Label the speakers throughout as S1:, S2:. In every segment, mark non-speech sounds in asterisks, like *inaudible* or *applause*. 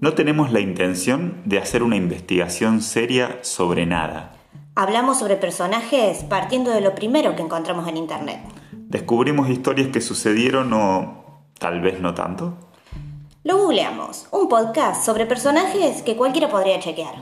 S1: No tenemos la intención de hacer una investigación seria sobre nada.
S2: Hablamos sobre personajes partiendo de lo primero que encontramos en Internet.
S1: Descubrimos historias que sucedieron o tal vez no tanto.
S2: Lo googleamos, un podcast sobre personajes que cualquiera podría chequear.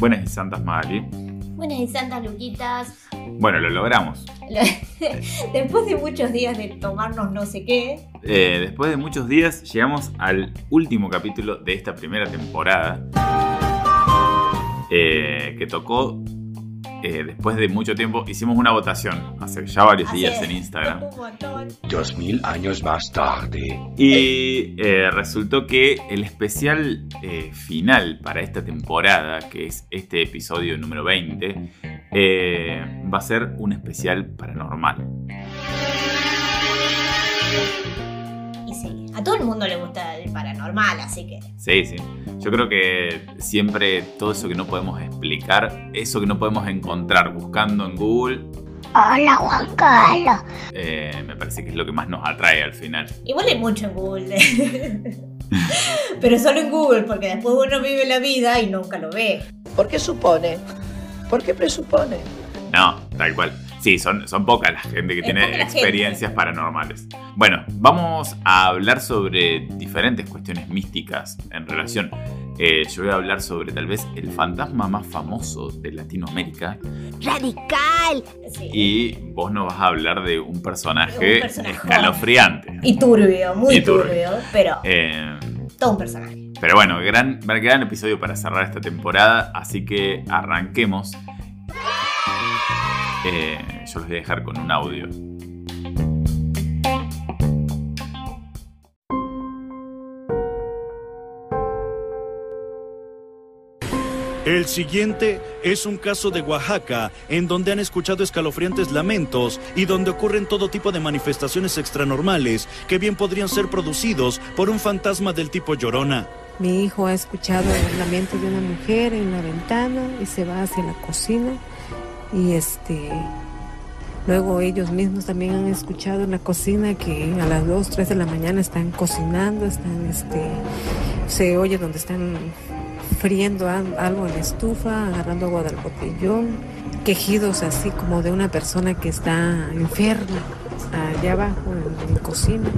S1: Buenas y santas Mali.
S2: Buenas y santas Luquitas.
S1: Bueno, lo logramos. *laughs*
S2: Después de muchos días de tomarnos no sé qué.
S1: Eh, después de muchos días llegamos al último capítulo de esta primera temporada. eh, que tocó eh, después de mucho tiempo. Hicimos una votación hace ya varios
S2: Así
S1: días
S2: es.
S1: en Instagram.
S2: Un montón.
S3: Dos mil años más tarde.
S1: Y eh, resultó que el especial eh, final para esta temporada, que es este episodio número 20, eh, va a ser un especial paranormal.
S2: A todo el mundo le gusta el paranormal, así que.
S1: Sí, sí. Yo creo que siempre todo eso que no podemos explicar, eso que no podemos encontrar buscando en Google,
S4: Hola Juan Carlos.
S1: eh, me parece que es lo que más nos atrae al final.
S2: Igual hay mucho en Google. *laughs* Pero solo en Google, porque después uno vive la vida y nunca lo ve.
S5: ¿Por qué supone? ¿Por qué presupone?
S1: No, tal cual. Sí, son, son pocas la gente que
S2: Es
S1: tiene experiencias paranormales. Bueno, vamos a hablar sobre diferentes cuestiones místicas en relación. eh, yo voy a hablar sobre tal vez el fantasma más famoso de Latinoamérica
S4: Radical.
S2: Sí.
S1: y vos nos vas a hablar de un personaje,
S2: Un personaje.
S1: escalofriante.
S2: Y turbio, muy
S1: Y turbio.
S2: turbio, pero
S1: Eh,
S2: todo un personaje.
S1: pero bueno, gran, gran episodio para cerrar esta temporada, así que arranquemos. Eh, yo los voy a dejar con un audio.
S6: El siguiente es un caso de Oaxaca en donde han escuchado escalofriantes lamentos y donde ocurren todo tipo de manifestaciones extranormales que bien podrían ser producidos por un fantasma del tipo llorona.
S7: Mi hijo ha escuchado el lamento de una mujer en la ventana y se va hacia la cocina y este luego ellos mismos también han escuchado en la cocina que a las 2, 3 de la mañana están cocinando, están este se oye donde están friendo al- algo en la estufa, agarrando agua del botellón, quejidos así como de una persona que está enferma allá abajo en la cocina.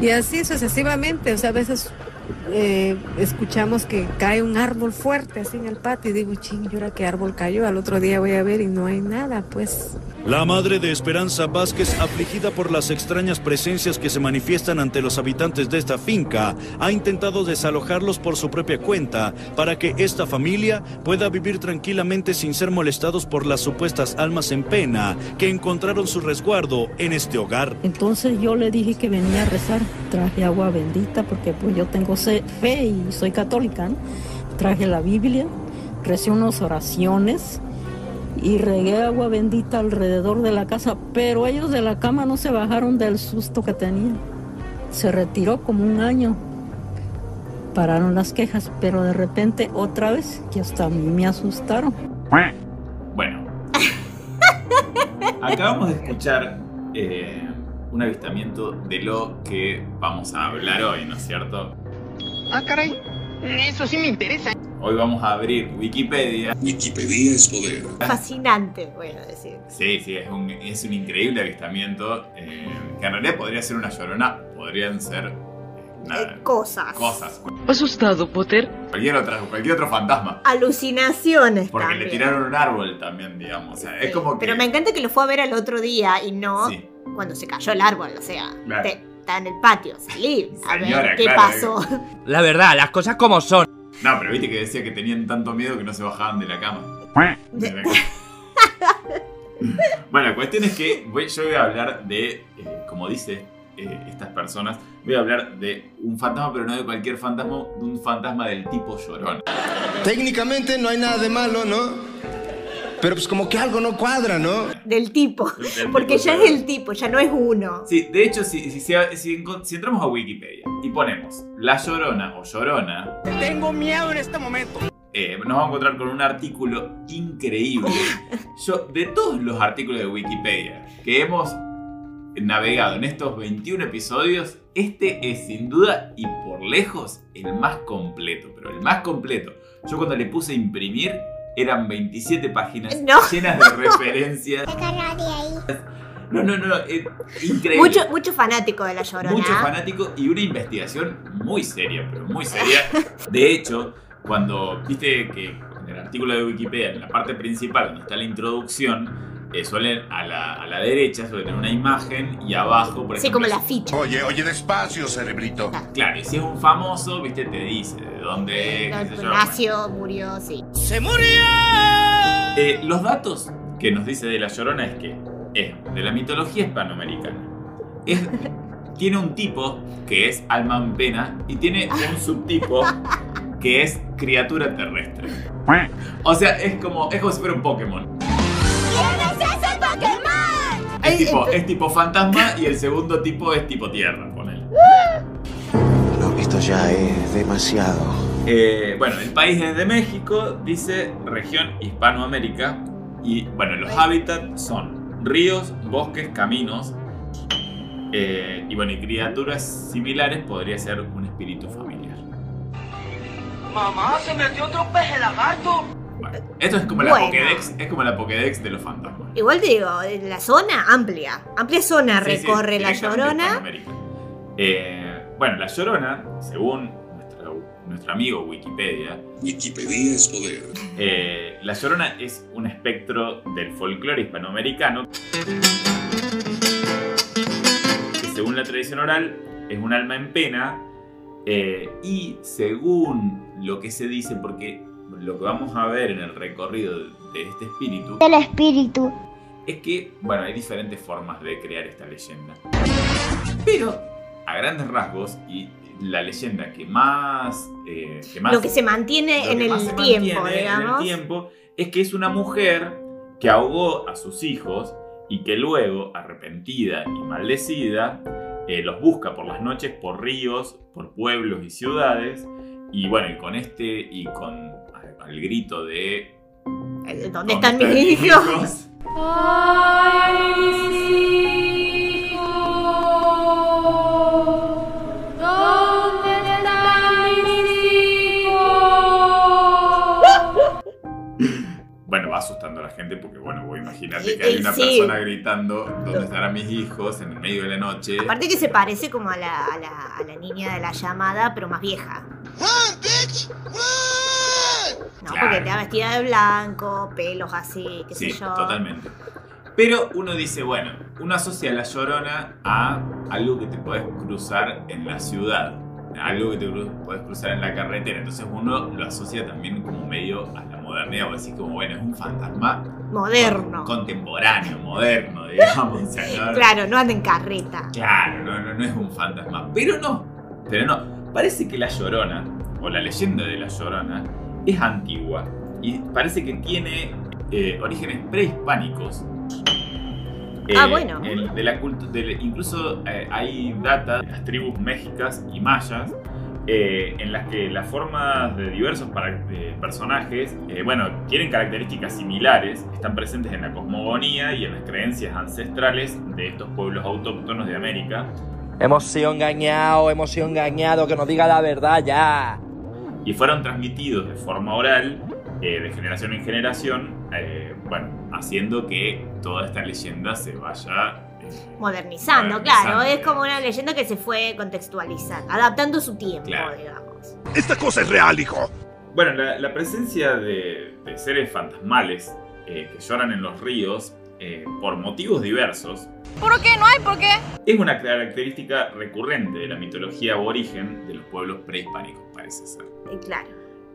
S7: Y así sucesivamente, o sea, a veces eh, escuchamos que cae un árbol fuerte así en el patio y digo, ching, ¿y ahora qué árbol cayó? Al otro día voy a ver y no hay nada, pues.
S6: La madre de Esperanza Vázquez, afligida por las extrañas presencias que se manifiestan ante los habitantes de esta finca, ha intentado desalojarlos por su propia cuenta para que esta familia pueda vivir tranquilamente sin ser molestados por las supuestas almas en pena que encontraron su resguardo en este hogar.
S8: Entonces yo le dije que venía a rezar, traje agua bendita porque pues yo tengo fe y soy católica, traje la Biblia, recé unas oraciones y regué agua bendita alrededor de la casa, pero ellos de la cama no se bajaron del susto que tenían. Se retiró como un año, pararon las quejas, pero de repente otra vez, que hasta a mí me asustaron. *laughs*
S1: Bueno, acabamos de escuchar eh, un avistamiento de lo que vamos a hablar hoy, ¿no es cierto?
S9: Ah, caray. Eso sí me interesa.
S1: Hoy vamos a abrir Wikipedia.
S3: Wikipedia es poder.
S2: Fascinante, voy a decir.
S1: Sí, sí, es un, es un increíble avistamiento eh, que en realidad podría ser una llorona, podrían ser eh, nada,
S2: Eh, cosas.
S1: cosas,
S9: ¿Asustado, Potter?
S1: cualquier, otra, cualquier otro fantasma.
S2: Alucinaciones
S1: Porque
S2: también.
S1: le tiraron un árbol también, digamos. O sea, es como que.
S2: Pero me encanta que lo fue a ver al otro día y no
S1: Sí.
S2: cuando se cayó el árbol, o sea,
S1: Claro.
S2: te- está en el patio, salí a
S1: Señora,
S2: ver qué
S1: claro,
S2: pasó.
S9: La verdad, las cosas como son.
S1: No, pero viste que decía que tenían tanto miedo que no se bajaban de la cama. De la cama. bueno, la cuestión es que voy- yo voy a hablar de, eh, como dice eh, estas personas, voy a hablar de un fantasma, pero no de cualquier fantasma, de un fantasma del tipo llorón.
S10: Técnicamente no hay nada de malo, ¿no? Pero pues como que algo no cuadra, ¿no?
S2: Del tipo. *laughs*
S1: Del
S2: Porque
S1: tipo
S2: ya es el tipo, ya no es uno.
S1: Sí, de hecho, si, si, si- si encon- si entramos a Wikipedia y ponemos La Llorona o Llorona,
S9: Tengo miedo en este momento.
S1: eh, nos vamos a encontrar con un artículo increíble. *laughs* Yo, de todos los artículos de Wikipedia que hemos navegado en estos 21 episodios, este es sin duda y por lejos el más completo, pero el más completo. Yo cuando le puse a imprimir eran 27 páginas
S2: No.
S1: llenas de referencias. *laughs* No, no, no, eh, increíble.
S2: Mucho, mucho fanático de la llorona.
S1: Mucho fanático y una investigación muy seria, pero muy seria. De hecho, cuando viste que en el artículo de Wikipedia, en la parte principal, donde está la introducción, eh, suelen a la, a la derecha suele tener una imagen y abajo, por
S2: Sí,
S1: ejemplo.
S2: como la ficha.
S3: Oye, oye, despacio, cerebrito.
S1: Claro, y si es un famoso, viste, te dice de dónde es, qué sé yo.
S2: Nació, murió, sí.
S1: Eh, los datos que nos dice de la Llorona es que es de la mitología hispanoamericana. Es, *laughs* tiene un tipo que es alma en pena y tiene un subtipo *laughs* que es criatura terrestre. O sea, es como, es como si fuera un Pokémon. Es
S2: Ay,
S1: tipo, es tipo fantasma y el segundo tipo es tipo tierra, ponele.
S11: No, esto ya es demasiado.
S1: Eh, bueno, el país es de México, dice región Hispanoamérica. Y bueno, los hábitats son ríos, bosques, caminos. eh, y bueno, y criaturas similares podría ser un espíritu familiar.
S9: Mamá, se metió otro peje lagarto.
S1: Esto es como la. Pokédex, es como la Pokédex de los fantasmas.
S2: Igual te digo, la zona amplia. Amplia zona
S1: Sí, sí,
S2: recorre la llorona.
S1: Eh, bueno, la llorona, según nuestro, nuestro amigo Wikipedia,
S3: Wikipedia es poder.
S1: Eh, la Llorona es un espectro del folclore hispanoamericano que según la tradición oral es un alma en pena eh, y según lo que se dice, porque lo que vamos a ver en el recorrido de este espíritu
S4: El espíritu.
S1: es que, bueno, hay diferentes formas de crear esta leyenda. Pero, a grandes rasgos, y la leyenda que más... eh, que más
S2: Lo que se mantiene en el
S1: más se
S2: tiempo,
S1: mantiene En el
S2: digamos.
S1: tiempo es que es una mujer que ahogó a sus hijos y que luego, arrepentida y maldecida, eh, los busca por las noches por ríos, por pueblos y ciudades. Y bueno, y con este y con al grito de
S2: Eh, ¿Dónde están mis hijos?
S1: Bueno, va asustando a la gente porque, bueno, vos imaginate que hay
S2: y
S1: una
S2: sí.
S1: persona gritando ¿Dónde estarán mis hijos? en el medio de la noche.
S2: Aparte que se parece como a la, a la- a la niña de la llamada, pero más vieja. No,
S1: Claro.
S2: porque está vestida de blanco, pelos así, qué
S1: Sí,
S2: sé yo.
S1: totalmente. Pero uno dice, bueno, uno asocia la llorona a algo que te puedes cruzar en la ciudad, algo que te puedes cruzar en la carretera. Entonces uno lo asocia también como medio a la modernidad, o decir como, bueno, es un fantasma
S2: Moderno.
S1: contemporáneo, moderno, *laughs* digamos. o sea, no-
S2: Claro, no anda en carreta.
S1: Claro, no, no, no es un fantasma. Pero no, pero no. Parece que la llorona, o la leyenda de la llorona, es antigua. Y parece que tiene eh, orígenes prehispánicos.
S2: Ah,
S1: Eh,
S2: bueno.
S1: el- de la incluso eh, hay data de las tribus mexicas y mayas eh, en las que las formas de diversos para- de personajes, eh, bueno, tienen características similares, están presentes en la cosmogonía y en las creencias ancestrales de estos pueblos autóctonos de América.
S12: Hemos sido engañados, hemos sido engañados, que nos diga la verdad ya.
S1: Y fueron transmitidos de forma oral, eh, de generación en generación, eh, bueno, haciendo que toda esta leyenda se vaya... eh,
S2: Modernizando,
S1: Modernizando,
S2: claro. Es como una leyenda que se fue contextualizando, adaptando su tiempo,
S1: Claro.
S2: digamos.
S3: Esta cosa es real, hijo.
S1: Bueno, la, la presencia de, de seres fantasmales eh, que lloran en los ríos eh, por motivos diversos
S13: ¿Por qué? ¿No hay por qué?
S1: es una característica recurrente de la mitología aborigen de los pueblos prehispánicos, parece ser.
S2: Y claro.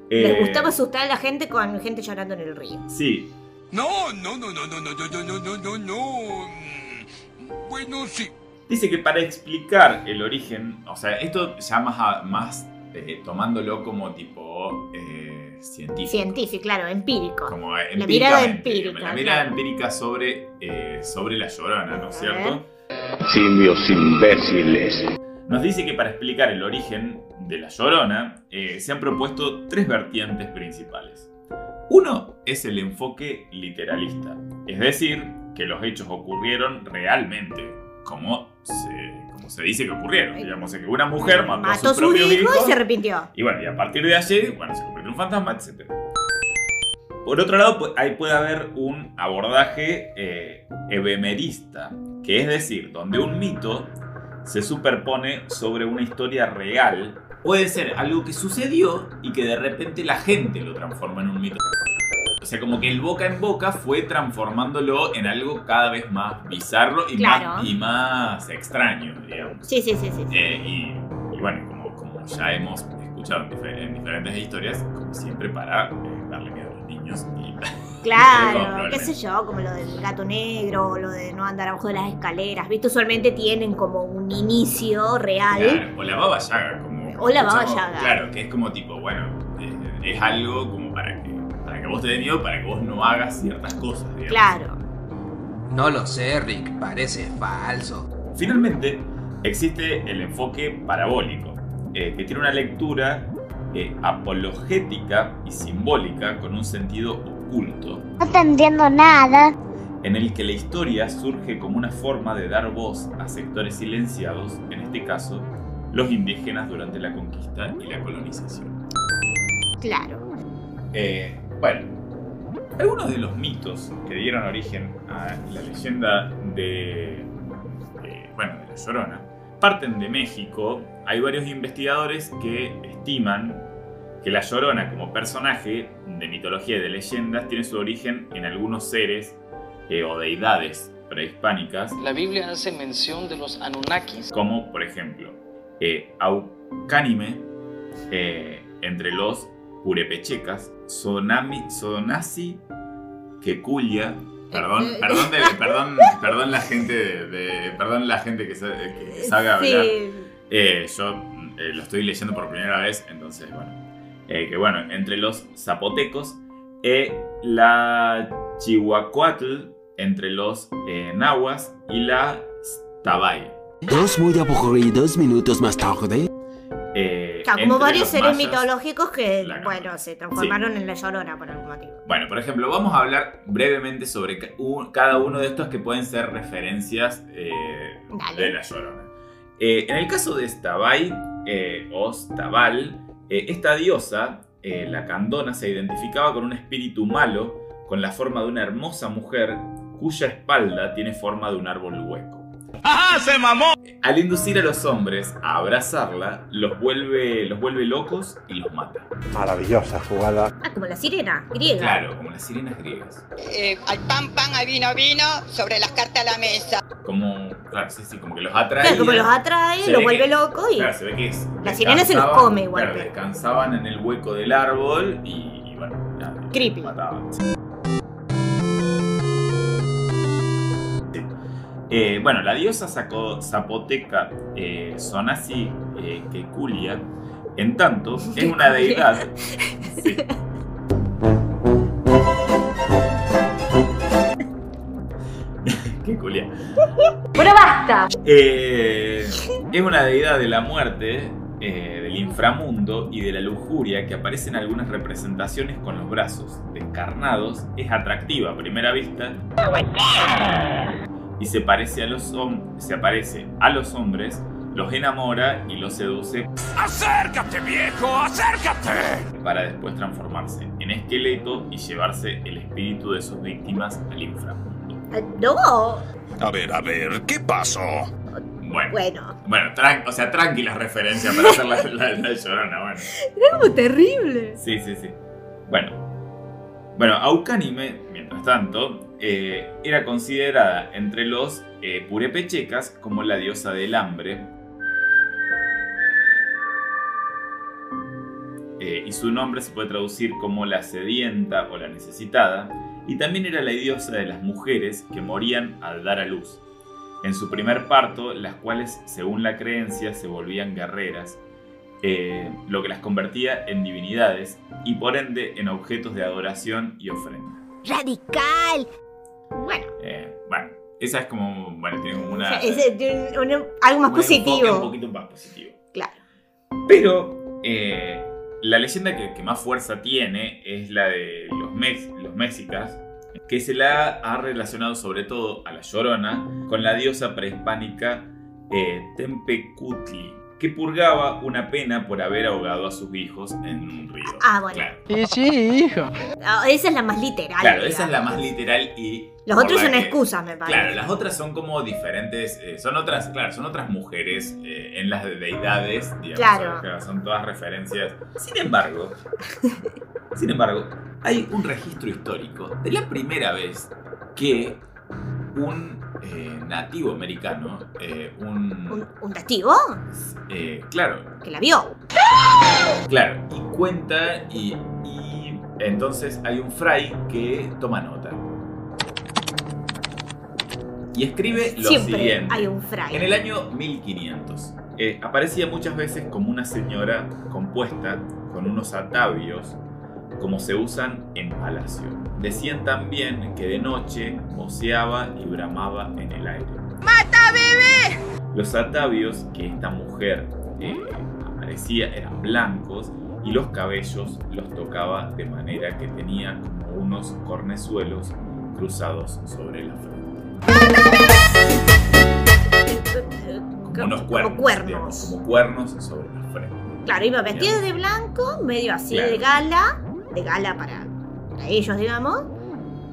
S1: Eh,
S2: Les gustaba asustar a la gente con gente llorando en el río.
S1: Sí,
S3: No, no, no, no, no, no, no, no, no, no, no, no. Mm, Bueno, sí.
S1: Dice que para explicar el origen, o sea, esto ya más, a- más eh, tomándolo como tipo eh, científico.
S2: Científico, claro, empírico.
S1: Como
S2: La mirada empírica.
S1: La mirada
S2: claro.
S1: empírica sobre, eh, sobre la llorona, ¿no es cierto?
S3: Simios imbéciles.
S1: Nos dice que para explicar el origen de la llorona eh, se han propuesto tres vertientes principales. Uno es el enfoque literalista, es decir, que los hechos ocurrieron realmente, como se, como se dice que ocurrieron. Digamos que una mujer mató, a
S2: Mató
S1: sus
S2: a su hijo
S1: hijos
S2: y se arrepintió.
S1: y bueno, y a partir de allí, bueno, se convirtió en un fantasma, etc. Por otro lado, ahí puede haber un abordaje eh, ebemerista, que es decir, donde un mito se superpone sobre una historia real. Puede ser algo que sucedió y que de repente la gente lo transforma en un mito. O sea, como que el boca en boca fue transformándolo en algo cada vez más bizarro y,
S2: Claro.
S1: más, y más extraño, digamos.
S2: Sí, sí, sí, sí. sí.
S1: Eh, y, y bueno, como, como ya hemos escuchado en, difer- en diferentes historias, como siempre para eh, darle miedo a los niños. Y,
S2: Claro, qué sé yo, como lo del gato negro, o lo de no andar abajo de las escaleras. ¿Viste? Usualmente tienen como un inicio real.
S1: Claro, o la baba yaga, como.
S2: O la baba yaga.
S1: Claro, que es como tipo, bueno, eh, es algo como para que, para que vos te dé miedo, para que vos no hagas ciertas cosas, digamos.
S2: Claro.
S13: No lo sé, Rick, parece falso.
S1: Finalmente, existe el enfoque parabólico, eh, que tiene una lectura eh, apologética y simbólica con un sentido oculto,
S4: No te entiendo nada.
S1: en el que la historia surge como una forma de dar voz a sectores silenciados, en este caso, los indígenas durante la conquista y la colonización.
S2: Claro.
S1: Eh, bueno, algunos de los mitos que dieron origen a la leyenda de, bueno, de la Llorona parten de México. Hay varios investigadores que estiman que la Llorona como personaje de mitología y de leyendas tiene su origen en algunos seres eh, o deidades prehispánicas
S14: La Biblia hace mención de los Anunnakis.
S1: como por ejemplo eh, Aucánime eh, entre los purepechecas, Sonami, Sonasi, Quecuya, perdón, perdón, de- *laughs* perdón, perdón la gente de, de- perdón la gente que sabe, que sabe hablar.
S2: Sí.
S1: Eh, yo eh, lo estoy leyendo por primera vez, entonces bueno, Eh, que bueno, entre los zapotecos, eh, la Chihuacuatl, entre los eh, nahuas y la Tabay.
S15: Dos muy aburridos minutos más tarde.
S1: Eh,
S2: Claro, como varios seres
S1: mayas-
S2: mitológicos que, bueno, se transformaron en la llorona por algún motivo.
S1: Bueno, por ejemplo, vamos a hablar brevemente sobre cada uno de estos que pueden ser referencias eh, de la Llorona. Eh, en el caso de Stabay eh, o Stabal, eh, esta diosa, eh, la Candona, se identificaba con un espíritu malo con la forma de una hermosa mujer cuya espalda tiene forma de un árbol hueco.
S3: ¡Ajá, se mamó!
S1: Al inducir a los hombres a abrazarla, los vuelve, los vuelve locos y los mata.
S16: Maravillosa jugada.
S2: Ah, como la sirena, griega.
S1: Claro, como las sirenas griegas.
S17: Eh, al pan, pan, al vino, vino, sobre las cartas a la mesa.
S1: Como, claro, sí, sí, como que los atrae.
S2: Claro, como los atrae,
S1: Se
S2: los
S1: ve
S2: vuelve
S1: que-
S2: loco y.
S1: Claro, se ve que es.
S2: La sirena se los
S1: descansaban-
S2: come igual,
S1: Claro,
S2: pero-
S1: descansaban en el hueco del árbol y, y bueno, nada,
S2: Creepy.
S1: mataban. Sí. Eh, bueno, la diosa zapoteca eh, Sonasi eh, Kekulia, en tanto, *laughs* es una deidad. Sí. *laughs* Kekulia.
S2: ¡Pero basta!
S1: Eh, es una deidad de la muerte, eh, del inframundo y de la lujuria que aparece en algunas representaciones con los brazos descarnados. Es atractiva a primera vista y se parece a los se aparece a los hombres, los enamora y los seduce
S3: ¡Acércate, viejo! ¡Acércate!
S1: para después transformarse en esqueleto y llevarse el espíritu de sus víctimas al inframundo.
S2: Eh, No.
S3: A ver, a ver, ¿qué pasó?
S1: Bueno,
S2: Bueno.
S1: bueno, tran- o sea, tranquila referencia para hacer la, *laughs* la, la llorona, bueno.
S2: Era como terrible.
S1: Sí, sí, sí. Bueno. Bueno, Aucánime, mientras tanto, eh, era considerada entre los eh, purepechecas como la diosa del hambre. Eh, y su nombre se puede traducir como la sedienta o la necesitada. Y también era la diosa de las mujeres que morían al dar a luz. En su primer parto, las cuales, según la creencia, se volvían guerreras eh, lo que las convertía en divinidades y por ende en objetos de adoración y ofrenda.
S4: ¡Radical!
S2: Bueno.
S1: Eh, bueno, Esa es como, bueno, tiene como una...
S2: Es, tiene un- un- algo más
S1: un
S2: positivo.
S1: Un poquito más positivo.
S2: Claro.
S1: Pero eh, la leyenda que, que más fuerza tiene es la de los, mes- los mexicas, que se la ha relacionado sobre todo a la Llorona con la diosa prehispánica eh, Tempecutli, que purgaba una pena por haber ahogado a sus hijos en un río.
S2: Ah, bueno.
S1: Claro,
S2: Y sí, hijo. esa es la más literal.
S1: Claro, esa es la más literal y...
S2: Los otros son
S1: que-
S2: excusas, me parece.
S1: Claro, las otras son como diferentes, eh, son otras, claro, son otras mujeres eh, en las deidades, digamos,
S2: Claro.
S1: claro, son todas referencias. Sin embargo, sin embargo, hay un registro histórico de la primera vez que un eh, nativo americano, eh, un,
S2: ¿Un, un testigo
S1: eh, claro,
S2: que la vio.
S1: claro, y cuenta y, y entonces hay un fray que toma nota. Y escribe lo
S2: Siempre
S1: siguiente.
S2: hay un fray.
S1: En el año 1500 eh, aparecía muchas veces como una señora compuesta con unos atavios como se usan en palacio. Decían también que de noche voceaba y bramaba en el aire.
S17: ¡Mata, bebé!
S1: Los atavios que esta mujer eh, aparecía eran blancos y los cabellos los tocaba de manera que tenía como unos cornezuelos cruzados sobre la frente. Como unos cuernos.
S2: cuernos.
S1: digamos, como cuernos sobre la frente.
S2: Claro, iba vestido de blanco, medio así
S1: Claro.
S2: de gala, de gala para, para ellos, digamos,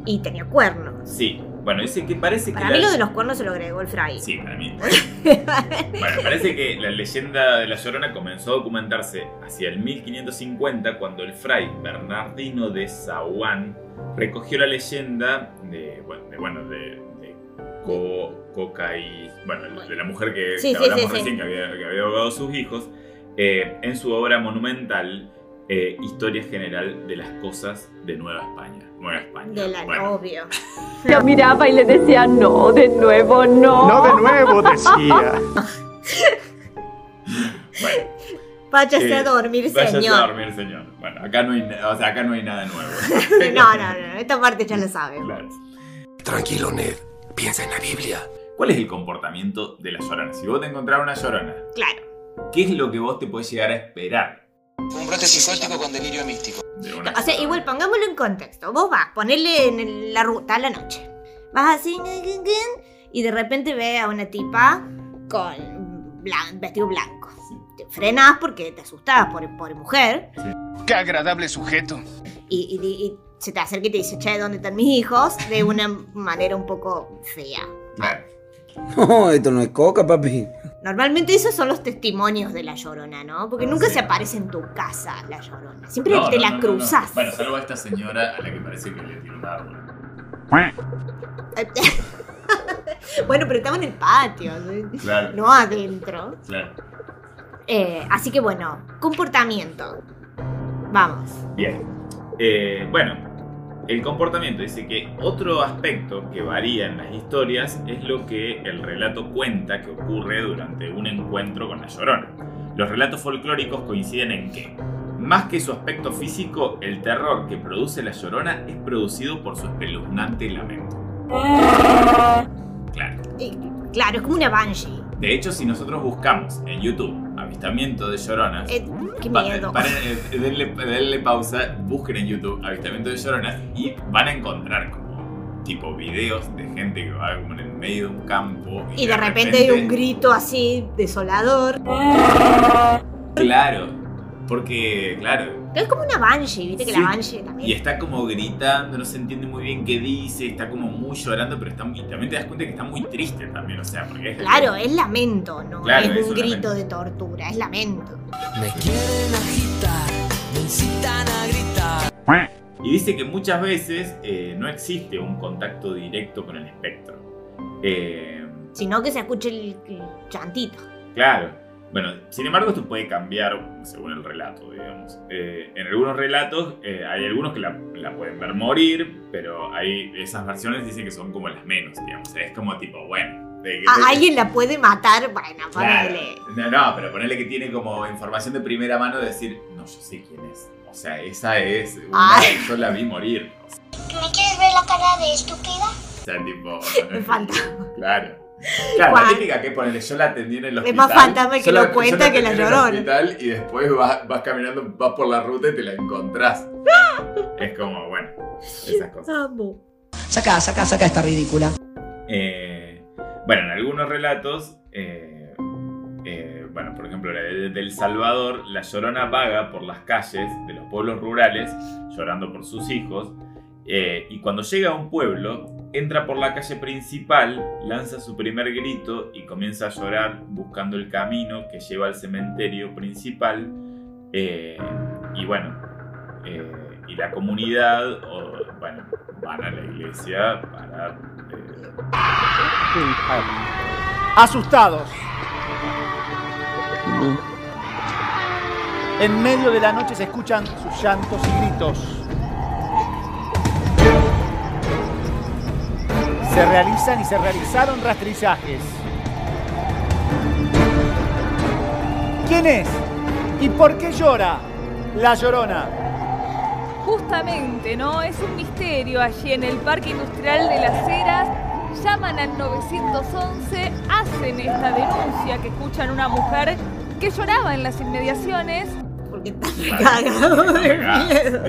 S2: y tenía cuernos.
S1: Sí, bueno, dice que parece
S2: Para
S1: que.
S2: mí
S1: la-
S2: lo de los cuernos se lo agregó el fray.
S1: Sí, para mí. *laughs* bueno, parece que la leyenda de la Llorona comenzó a documentarse hacia el 1550 cuando el fray Bernardino de Zahuán recogió la leyenda de, bueno, de, bueno, de, de Co- Coca y, bueno, de la mujer que,
S2: Sí,
S1: que hablamos
S2: sí, sí.
S1: recién, que había, que había ahogado a sus hijos, eh, en su obra monumental eh, Historia General de las Cosas de Nueva España. Nueva España.
S2: De la
S1: Bueno,
S2: novio.
S18: Lo *laughs* miraba y le decía, no, de nuevo, no.
S16: No de nuevo, decía. *laughs*
S1: bueno.
S2: Váyase
S1: Eh,
S2: a dormir,
S1: váyase
S2: señor.
S1: a dormir, señor. Bueno, acá no hay, o sea, acá no hay nada nuevo. *laughs*
S2: no, no, no, esta parte ya la sabemos.
S1: Claro.
S11: Tranquilo, Ned. Piensa en la Biblia.
S1: ¿Cuál es el comportamiento de la llorona? Si vos te encontrás una llorona,
S2: Claro.
S1: ¿qué es lo que vos te podés llegar a esperar
S14: Un brote psicótico con delirio místico.
S1: de una
S2: O sea, igual pongámoslo en contexto. Vos vas, ponele en el- la ruta a la noche. Vas así, y de repente ve a una tipa con blan- vestido blanco. Te frenás porque te asustás por, por mujer.
S3: ¡Qué agradable sujeto!
S2: Y, y- y se te acerca y te dice, che, ¿dónde están mis hijos? De una manera un poco fea. *laughs*
S19: No, esto no es coca, papi.
S2: Normalmente esos son los testimonios de la llorona, ¿no? Porque nunca se aparece en tu casa la llorona. Siempre
S1: No,
S2: te
S1: no,
S2: la
S1: no, no, no.
S2: cruzás.
S1: Bueno, salvo a esta señora a la que parece que le tiró un árbol. *laughs*
S2: bueno, pero estaba en el patio, ¿no?
S1: Claro.
S2: no adentro.
S1: Claro.
S2: Eh, así que bueno, comportamiento. Vamos.
S1: Bien. Eh, bueno, el comportamiento dice que otro aspecto que varía en las historias es lo que el relato cuenta que ocurre durante un encuentro con la llorona. Los relatos folclóricos coinciden en que, más que su aspecto físico, el terror que produce la llorona es producido por su espeluznante lamento. Claro.
S2: Y, claro, es como una banshee.
S1: De hecho, si nosotros buscamos en YouTube avistamiento de lloronas,
S2: Eh, qué miedo.
S1: paren, eh, denle, denle pausa, busquen en YouTube avistamiento de lloronas y van a encontrar como tipo videos de gente que va como en el medio de un campo
S2: Y de repente hay un grito así desolador.
S1: Claro, porque, claro,
S2: Es como una banshee, viste que
S1: Sí.
S2: la banshee también.
S1: y está como gritando, no se entiende muy bien qué dice, está como muy llorando, pero está, y también te das cuenta que está muy triste también, o sea, porque es
S2: Claro, es lamento, no
S1: Claro,
S2: es
S1: es
S2: un
S1: un
S2: grito de tortura, es lamento.
S20: Me quieren agitar, me incitan a gritar.
S1: Y dice que muchas veces eh, no existe un contacto directo con el espectro. Eh,
S2: Sino que se escuche el, el chantito.
S1: Claro. Bueno, sin embargo, esto puede cambiar según el relato, digamos. Eh, en algunos relatos eh, hay algunos que la, la pueden ver morir, pero hay esas versiones dicen que son como las menos, digamos. Es como tipo, bueno. de- de-
S2: A alguien la puede matar, bueno,
S1: Claro.
S2: ponele.
S1: No, no, pero ponerle que tiene como información de primera mano de decir, no, yo sé quién es. O sea, esa es una
S2: Ay.
S1: yo la vi morir.
S4: ¿Me quieres ver la cara de estúpida?
S1: sea, tipo. *laughs*
S2: Es fantasma.
S1: Claro. Claro,
S2: Juan.
S1: la típica que ponele, yo la atendí en el
S2: Es
S1: hospital.
S2: más fantasma que lo cuenta que la
S1: atendí en el
S2: llorona.
S1: hospital y después vas, vas caminando, vas por la ruta y te la encontrás. es como, bueno, esas cosas.
S2: Amo.
S5: Saca, saca, saca esta ridícula.
S1: Eh, bueno, en algunos relatos, eh, eh, bueno, por ejemplo, la de, de El Salvador, la llorona vaga por las calles de los pueblos rurales, llorando por sus hijos, eh, y cuando llega a un pueblo, entra por la calle principal, lanza su primer grito y comienza a llorar buscando el camino que lleva al cementerio principal. eh, y bueno, eh, y la comunidad, o, bueno, van a la iglesia para... eh,
S21: Asustados. En medio de la noche se escuchan sus llantos y gritos. Se realizan y se realizaron rastrillajes. ¿Quién es? ¿Y por qué llora la llorona?
S22: Justamente, ¿no? Es un misterio allí en el Parque Industrial de las Heras. Llaman al 911, hacen esta denuncia que escuchan una mujer que lloraba en las inmediaciones.
S2: Porque está
S1: Cagado
S2: de miedo.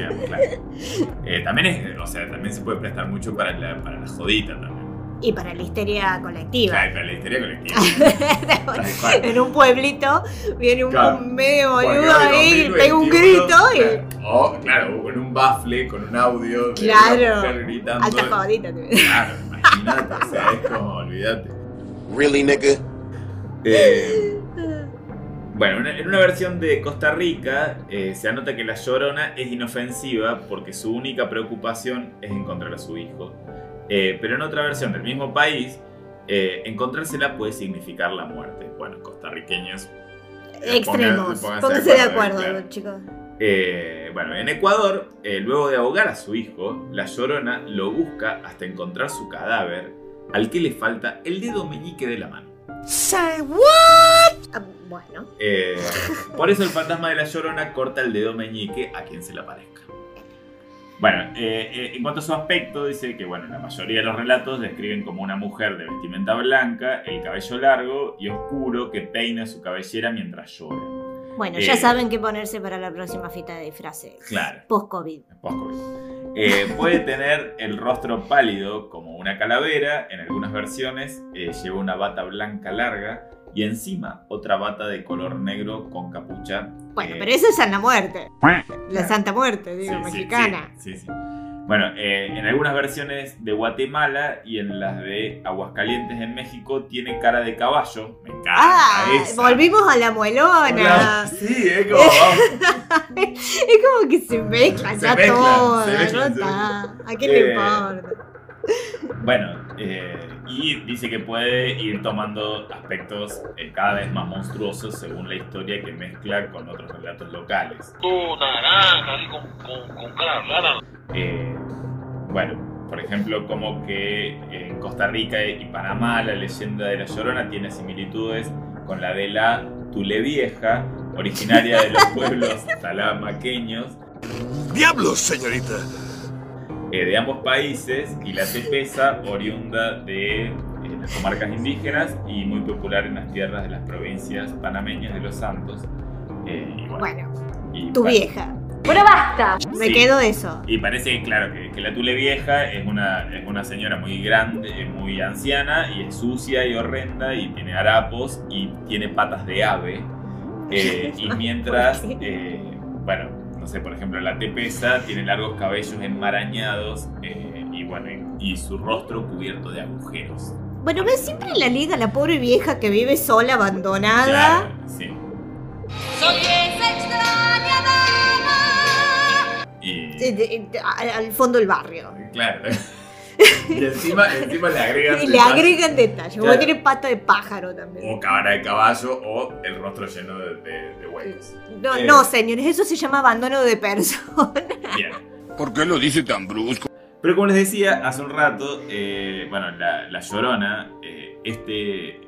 S1: Eh, también es, o sea, también se puede prestar mucho para la, para la jodita también.
S2: Y para la histeria colectiva.
S1: Claro, para la histeria colectiva. *laughs*
S2: En un pueblito viene un
S1: Claro.
S2: medio boludo ahí,
S1: 2021,
S2: pega un grito y.
S1: claro. O, claro, con un bafle, con un audio de
S2: Claro.
S1: una gritando.
S2: Alta jodita.
S1: Claro, imagínate, o sea, es como, olvídate.
S11: Really, nigga?
S1: Eh, bueno, en una versión de Costa Rica eh, se anota que la llorona es inofensiva porque su única preocupación es encontrar a su hijo. Eh, pero en otra versión del mismo país, eh, encontrársela puede significar la muerte. Bueno, costarriqueños. eh,
S2: Extremos.
S1: pongan-
S2: Pónganse de acuerdo, chicos.
S1: Eh, bueno, en Ecuador, luego de ahogar a su hijo, la llorona lo busca hasta encontrar su cadáver, al que le falta el dedo meñique de la mano.
S2: Say what? Ah, bueno.
S1: Por eso el fantasma de la llorona corta el dedo meñique a quien se le aparezca. Bueno, eh, eh, en cuanto a su aspecto, dice que bueno, la mayoría de los relatos describen como una mujer de vestimenta blanca, el cabello largo y oscuro que peina su cabellera mientras llora.
S2: Bueno,
S1: Eh,
S2: ya saben qué ponerse para la próxima fita de disfraces.
S1: Claro.
S2: Post-COVID.
S1: Post-COVID. Eh, puede tener el rostro pálido como una calavera, en algunas versiones lleva una bata blanca larga y encima otra bata de color negro con capucha.
S2: Bueno,
S1: eh,
S2: pero eso es Santa Muerte. La Santa Muerte, digo,
S1: Sí,
S2: mexicana.
S1: Sí, sí, sí. Bueno, eh, en algunas versiones de Guatemala y en las de Aguascalientes en México tiene cara de caballo. Me encanta
S2: Ah,
S1: esa.
S2: volvimos a la muelona.
S1: Hola. Sí, es como. *laughs*
S2: es como que se mezclan
S1: Se
S2: ya
S1: mezclan,
S2: todo.
S1: se mezclan,
S2: ya
S1: se mezclan.
S2: ¿A quién le
S1: Eh,
S2: importa?
S1: Bueno, eh, y dice que puede ir tomando aspectos eh, cada vez más monstruosos según la historia que mezcla con otros relatos locales.
S9: naranja, así con, con, con cara rara.
S1: Eh, bueno, por ejemplo, como que en Costa Rica y Panamá la leyenda de la Llorona tiene similitudes con la de la Tule Vieja, originaria de los pueblos *laughs* talamaqueños
S11: ¡Diablos, señorita!
S1: Eh, de ambos países y la tepesa oriunda de eh, las comarcas indígenas y muy popular en las tierras de las provincias panameñas de los Santos. Eh, y bueno,
S2: Bueno,
S1: y
S2: tu vieja.
S22: Bueno, basta.
S2: Me quedo de eso.
S1: Y parece que, claro, que, que la Tule Vieja es una, es una señora muy grande, muy anciana, y es sucia y horrenda, y tiene harapos, y tiene patas de ave. Eh, y mientras, *laughs* eh, bueno, no sé, por ejemplo, la Tepesa tiene largos cabellos enmarañados, eh, y bueno, y, y su rostro cubierto de agujeros.
S2: Bueno, ves siempre en la liga la pobre vieja que vive sola, abandonada.
S1: Claro, sí.
S2: Soy esa extraña dama.
S1: Y,
S2: Eh, de- de- a- al fondo del barrio.
S1: claro. Y encima, encima le agregan... *laughs*
S2: Y le
S1: detalles.
S2: agregan detalles. Como tiene pata de pájaro también.
S1: O cabra de caballo o el rostro lleno de, de, de huecos.
S2: No,
S1: Eh,
S2: no, señores, eso se llama abandono de persona.
S1: Bien.
S3: ¿Por qué lo dice tan brusco?
S1: Pero como les decía hace un rato, eh, bueno, la, la Llorona, eh, este,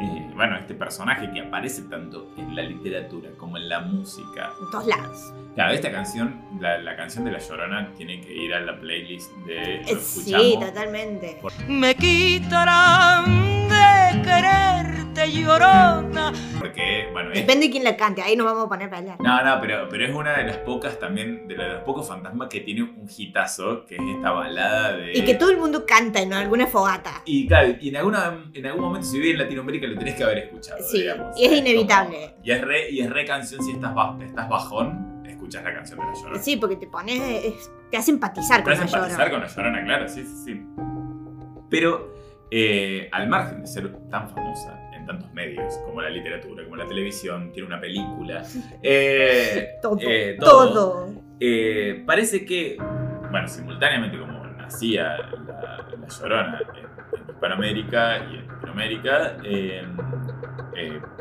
S1: eh, bueno, este personaje que aparece tanto en la literatura como en la música.
S2: En todos lados.
S1: Claro, esta canción, la, la canción de La Llorona, tiene que ir a la playlist de Lo
S2: Eh,
S1: escuchamos.
S2: Sí, totalmente.
S20: Me quitarán de quererte llorona.
S1: Porque, bueno, es
S2: Depende de quién la cante, ahí nos vamos a poner a bailar.
S1: No, no, pero, pero es una de las pocas también, de los pocos fantasmas que tiene un hitazo, que es esta balada de...
S2: Y que todo el mundo canta en alguna fogata.
S1: Y claro, y en, alguna, en algún momento si vives en Latinoamérica lo tenés que haber escuchado,
S2: Sí,
S1: digamos.
S2: y es inevitable.
S1: Y es re, y es re canción si estás, estás bajón, escuchas la canción de La Llorona.
S2: Sí, porque te pones. es- te hace empatizar
S1: Te
S2: con
S1: hace
S2: la
S1: empatizar
S2: llorona.
S1: con La Llorona, claro, sí, sí, sí. Pero, eh, al margen de ser tan famosa en tantos medios, como la literatura, como la televisión, tiene una película, *laughs* eh,
S2: Todo,
S1: eh,
S2: todo.
S1: eh, parece que, bueno, simultáneamente como nacía la, la Llorona en, en Hispanoamérica y en Latinoamérica,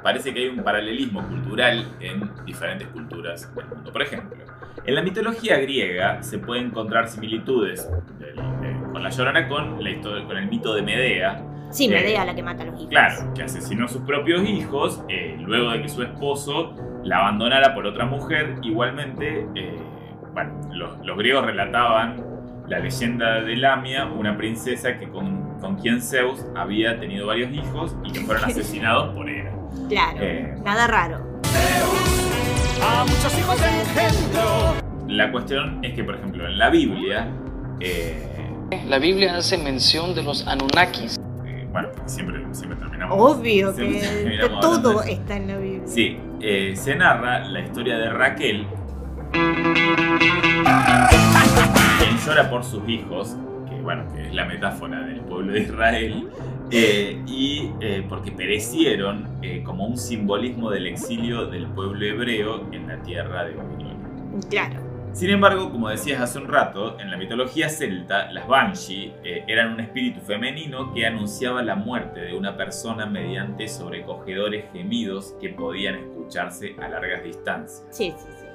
S1: parece que hay un paralelismo cultural en diferentes culturas del mundo. Por ejemplo, en la mitología griega se pueden encontrar similitudes con la Llorona con, la histo- con el mito de Medea.
S2: Sí,
S1: Eh,
S2: Medea la que mata a los hijos.
S1: Claro, que asesinó a sus propios hijos eh, luego de que su esposo la abandonara por otra mujer. Igualmente, eh, bueno, los, los griegos relataban la leyenda de Lamia, una princesa que con, con quien Zeus había tenido varios hijos y que fueron *laughs* asesinados por Hera.
S2: Claro,
S1: Eh.
S2: nada raro.
S21: A muchos hijos engendro.
S1: La cuestión es que, por ejemplo, en la Biblia, eh,
S14: La Biblia hace mención de los Anunnakis.
S1: eh, bueno, siempre, siempre terminamos.
S2: Obvio que
S1: siempre
S2: de
S1: terminamos
S2: todo está en la Biblia.
S1: Sí, eh, se narra la historia de Raquel, quien llora por sus hijos, que bueno, que es la metáfora del pueblo de Israel, eh, y eh, porque perecieron eh, como un simbolismo del exilio del pueblo hebreo en la tierra de Babilonia.
S2: Claro.
S1: Sin embargo, como decías hace un rato, en la mitología celta, las Banshee eh, eran un espíritu femenino que anunciaba la muerte de una persona mediante sobrecogedores gemidos que podían escucharse a largas distancias.
S2: Sí, sí, sí.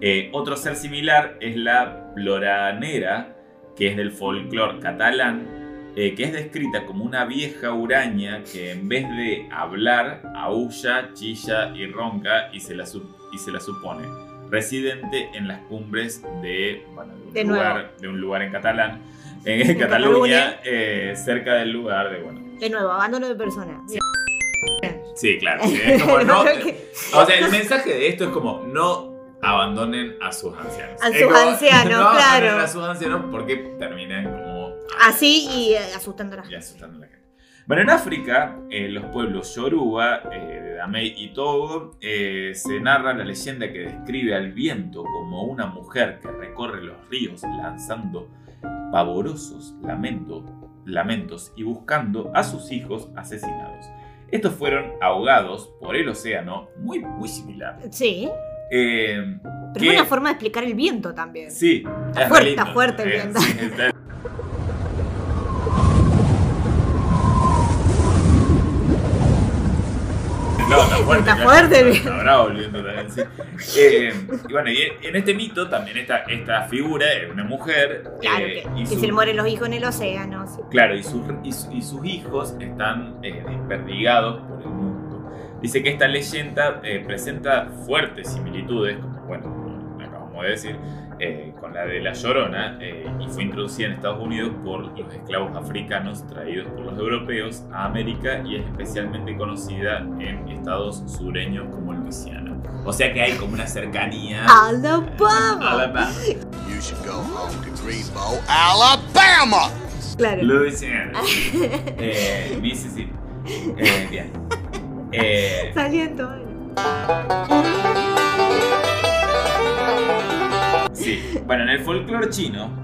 S1: Eh, otro ser similar es la ploranera, que es del folclore catalán, eh, que es descrita como una vieja huraña que en vez de hablar, aúlla, chilla y ronca y se la, su- y se la supone residente en las cumbres de, bueno, de, un,
S2: De
S1: lugar, de un lugar en Catalán, en, *laughs*
S2: En
S1: Cataluña, eh, cerca del lugar de, bueno,
S2: De nuevo, abandono de personas.
S1: Sí, claro. sí, *laughs* es como no- o sea, el mensaje de esto es como no abandonen a sus ancianos.
S2: A sus ancianos, *laughs*
S1: no abandonen
S2: claro.
S1: a sus ancianos porque terminan como
S2: Así y eh, asustando a la
S1: y asustando a la gente. Bueno, en África, eh, los pueblos Yoruba, eh, de Damey y Togo, eh, se narra la leyenda que describe al viento como una mujer que recorre los ríos lanzando pavorosos lamento- lamentos y buscando a sus hijos asesinados. Estos fueron ahogados por el océano, muy, muy similar.
S2: Sí. Pero
S1: que-
S2: es una forma de explicar el viento también.
S1: Sí,
S2: Está
S1: es
S2: fuerte,
S1: re lindo.
S2: está fuerte el viento.
S1: sí, está- No, está fuerte.
S2: Está fuerte
S1: Está bravo también, sí. Eh, y bueno, y en este mito también esta, esta figura es una mujer.
S2: Claro,
S1: eh,
S2: que,
S1: y
S2: que
S1: su-
S2: se le mueren los hijos en el océano. sí.
S1: Claro, y sus, y, su- y sus hijos están eh, desperdigados por el mundo. Dice que esta leyenda eh, presenta fuertes similitudes, como bueno, acabamos de decir, eh, con la de la Llorona, eh, y fue introducida en Estados Unidos por los esclavos africanos traídos por los europeos a América y es especialmente conocida en estados sureños como Luisiana. O sea que hay como una cercanía.
S2: Alabama.
S1: Alabama.
S11: You should go home to Greenbow, Alabama.
S2: Claro.
S1: Louisiana. *laughs* Eh, Mississippi. Eh, bien. Eh,
S2: Saliendo.
S1: Sí. Bueno, en el folclore chino.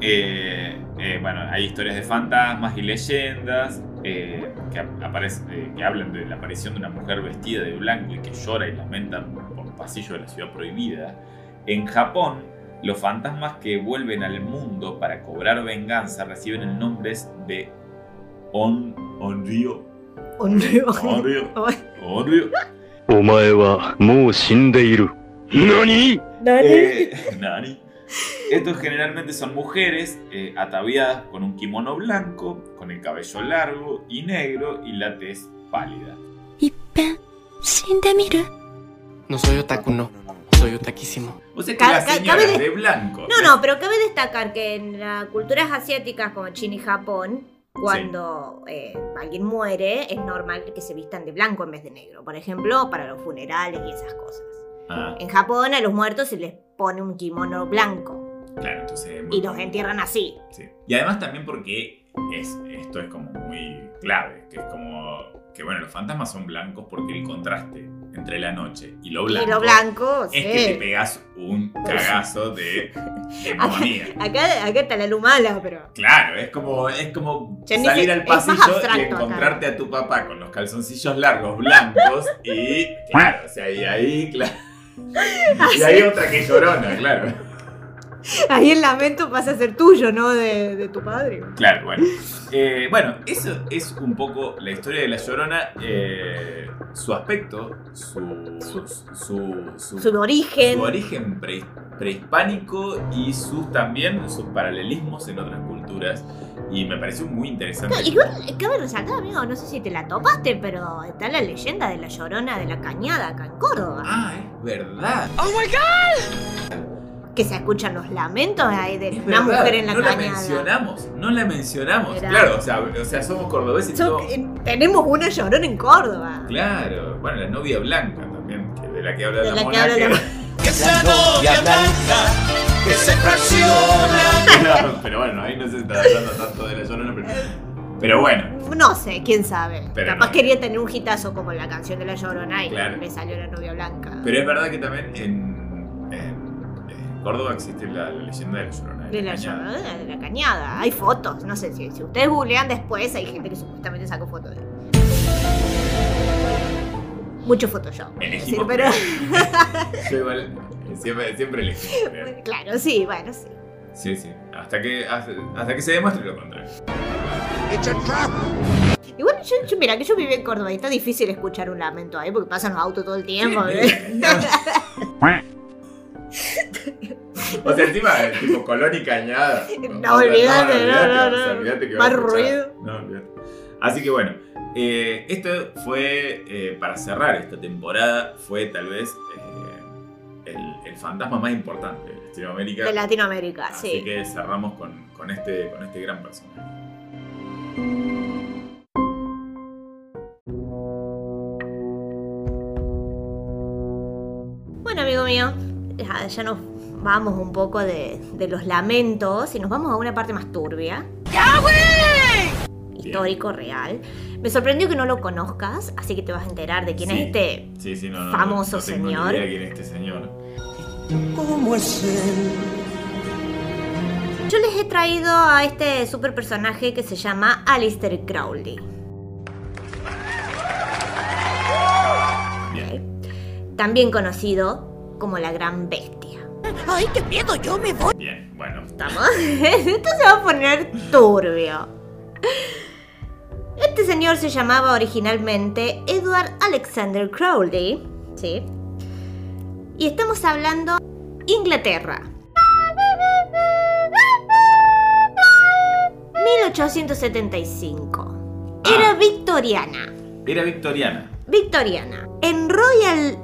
S1: eh, eh, bueno, hay historias de fantasmas y leyendas eh, que, ap- aparece- que hablan de la aparición de una mujer vestida de blanco y que llora y lamenta por el pasillo de la ciudad prohibida. En Japón, los fantasmas que vuelven al mundo para cobrar venganza reciben el nombre de On Onryo.
S2: Onryo.
S1: Onryo. *laughs* Onryo.
S23: お前はもう死んでいる。何
S1: Eh, Nani. Estos generalmente son mujeres eh, ataviadas con un kimono blanco, con el cabello largo y negro y la tez pálida.
S23: No soy otaku, no. Soy otaquísimo.
S1: O sea que
S2: Ca-
S1: las
S2: ca-
S1: señoras
S2: cabe de-
S1: de blanco.
S2: No, no, pero cabe destacar que en las culturas asiáticas como China y Japón, cuando eh, alguien muere, es normal que se vistan de blanco en vez de negro. Por ejemplo, para los funerales y esas cosas.
S1: Ah,
S2: En Japón a los muertos se les pone un kimono blanco
S1: claro, entonces.
S2: y los entierran así.
S1: Sí. Y además también porque es, esto es como muy clave, que es como que bueno, los fantasmas son blancos porque el contraste entre la noche y lo blanco,
S2: Y lo blanco, sí.
S1: es que te pegas un cagazo de *laughs* demonía.
S2: Acá, acá está la luz mala, pero.
S1: Claro, es como, es como salir al pasillo y
S2: acá.
S1: encontrarte a tu papá con los calzoncillos largos blancos y claro, o sea, y ahí, claro. *laughs* Y hay otra que llorona, claro.
S2: Ahí el lamento pasa a ser tuyo, ¿no? De, de tu padre.
S1: Claro, bueno. Eh, bueno, eso es un poco la historia de La Llorona. eh, su aspecto, su, su, su,
S2: Su origen.
S1: su origen pre- prehispánico y sus también sus paralelismos en otras culturas. Y me pareció muy interesante.
S2: No, igual cabe resaltar, amigo, no sé si te la topaste, pero está la leyenda de la llorona de la cañada acá en Córdoba.
S1: Ah, es verdad.
S2: ¡Oh my god! Que se escuchan los lamentos ahí de
S1: Es
S2: una
S1: verdad,
S2: mujer en la
S1: no la
S2: cañada.
S1: mencionamos, no la mencionamos. Claro, o sea, o sea, somos cordobeses y
S2: So-
S1: todo.
S2: eh, tenemos una llorona en Córdoba.
S1: Claro, bueno, la novia blanca también, que de la que habla
S2: De
S1: la
S2: la que
S1: mona.
S2: la *laughs*
S3: sea novia blanca, que se fracciona. *laughs*
S1: No, *laughs* pero bueno, ahí no se está hablando tanto de la llorona, pero, pero bueno,
S2: No sé, quién sabe.
S1: Pero
S2: Capaz
S1: no.
S2: quería tener un hitazo como la canción de la llorona y
S1: Claro.
S2: le salió la novia blanca.
S1: pero es verdad que también en Córdoba existe la, la leyenda de la llorona.
S2: De la
S1: cañada.
S2: llorona de la cañada. Hay fotos. No sé si, si ustedes googlean después, hay gente que supuestamente sacó fotos de. Mucho Photoshop. decir, pero. *laughs*
S1: Yo igual siempre, siempre elegí.
S2: claro, sí, bueno, sí.
S1: Sí, sí. Hasta que, hasta, hasta que se demuestre lo contrario.
S2: Y bueno, yo, yo- mira, que yo viví en Córdoba y está difícil escuchar un lamento ahí porque pasan los autos todo el tiempo. *laughs* *laughs*
S1: O sea, encima, eh, tipo Colón y Cañada. *laughs*
S2: No, olvídate, no, no, no.
S1: olvídate que
S2: Más ruido.
S1: No, olvídate. Así que bueno, eh, esto fue, eh, para cerrar esta temporada, fue tal vez eh, el, el fantasma más importante de Latinoamérica.
S2: De Latinoamérica,
S1: Así
S2: sí.
S1: que cerramos con, con este, con este gran personaje.
S2: Bueno, amigo mío, ya, ya nos vamos un poco de, de los lamentos y nos vamos a una parte más turbia. Histórico, real. Me sorprendió que no lo conozcas, así que te vas a enterar de quién
S1: Sí.
S2: es este
S1: Sí, sí, no, no,
S2: famoso
S1: no tengo ni
S2: señor.
S1: idea quién es este señor.
S20: ¿Cómo es él?
S2: Yo les he traído a este super personaje que se llama Alistair Crowley. Ok. También conocido como la Gran Bestia. ¡Ay, qué miedo! ¡Yo me voy!
S1: Bien, bueno.
S2: ¿Estamos? *laughs* Esto se va a poner turbio. Este señor se llamaba originalmente Edward Alexander Crowley, ¿sí? Y estamos hablando Inglaterra. 1875. Era victoriana.
S1: Era victoriana.
S2: Victoriana. En Royal.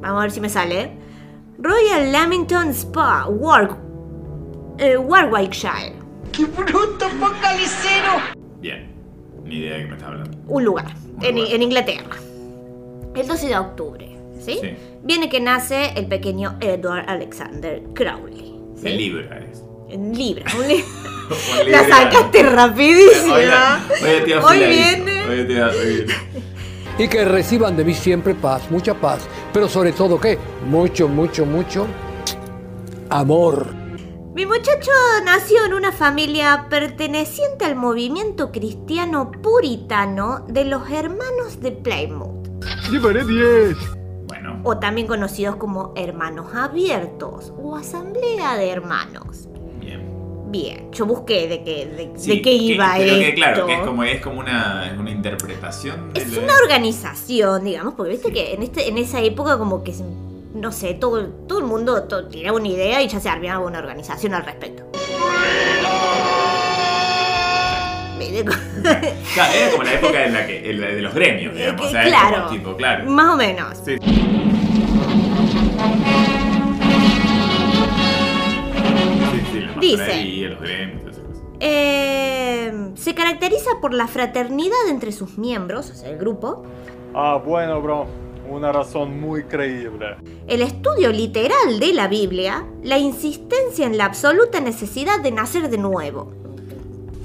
S2: Vamos a ver si me sale. Royal Lamington Spa, Wark, eh, Warwickshire.
S20: ¡Qué bruto focalicero!
S1: Bien. Ni idea de qué me está hablando.
S2: Un lugar. En, en Inglaterra. El 12 de octubre. ¿sí?
S1: Sí.
S2: Viene que nace el pequeño Edward Alexander Crowley.
S1: De Libra es.
S2: En Libra. un li- *laughs* La sacaste rapidísima.
S1: Hoy, hoy
S2: Hoy
S1: afiladito.
S2: viene.
S1: Hoy te hoy-
S24: Y que reciban de mí siempre paz, mucha paz. Pero sobre todo, ¿qué? Mucho, mucho, mucho amor.
S2: Mi muchacho nació en una familia perteneciente al movimiento cristiano puritano de los hermanos de Plymouth,
S24: Llevaré 10.
S1: Bueno.
S2: o también conocidos como hermanos abiertos o asamblea de hermanos.
S1: Bien.
S2: Yo busqué de qué, de,
S1: Sí,
S2: de qué
S1: que-
S2: iba
S1: creo
S2: esto.
S1: que claro, que es como, es como una, es una interpretación de
S2: Es
S1: la-
S2: una organización, digamos, porque viste que en, este, en esa época como que no sé, todo, todo el mundo to- tiraba una idea y ya se armaba una organización al respecto. *laughs* *laughs*
S1: Claro, era como la época en la que, en la de los gremios, digamos. O sea,
S2: claro.
S1: tipo, claro.
S2: Más o menos.
S1: Sí. Sí, sí, la
S2: Dice.
S1: los gremios.
S2: Eh, se caracteriza por la fraternidad entre sus miembros, o sea, el grupo,
S25: Ah, bueno, bro. Una razón muy creíble.
S2: el estudio literal de la Biblia, la insistencia en la absoluta necesidad de nacer de nuevo.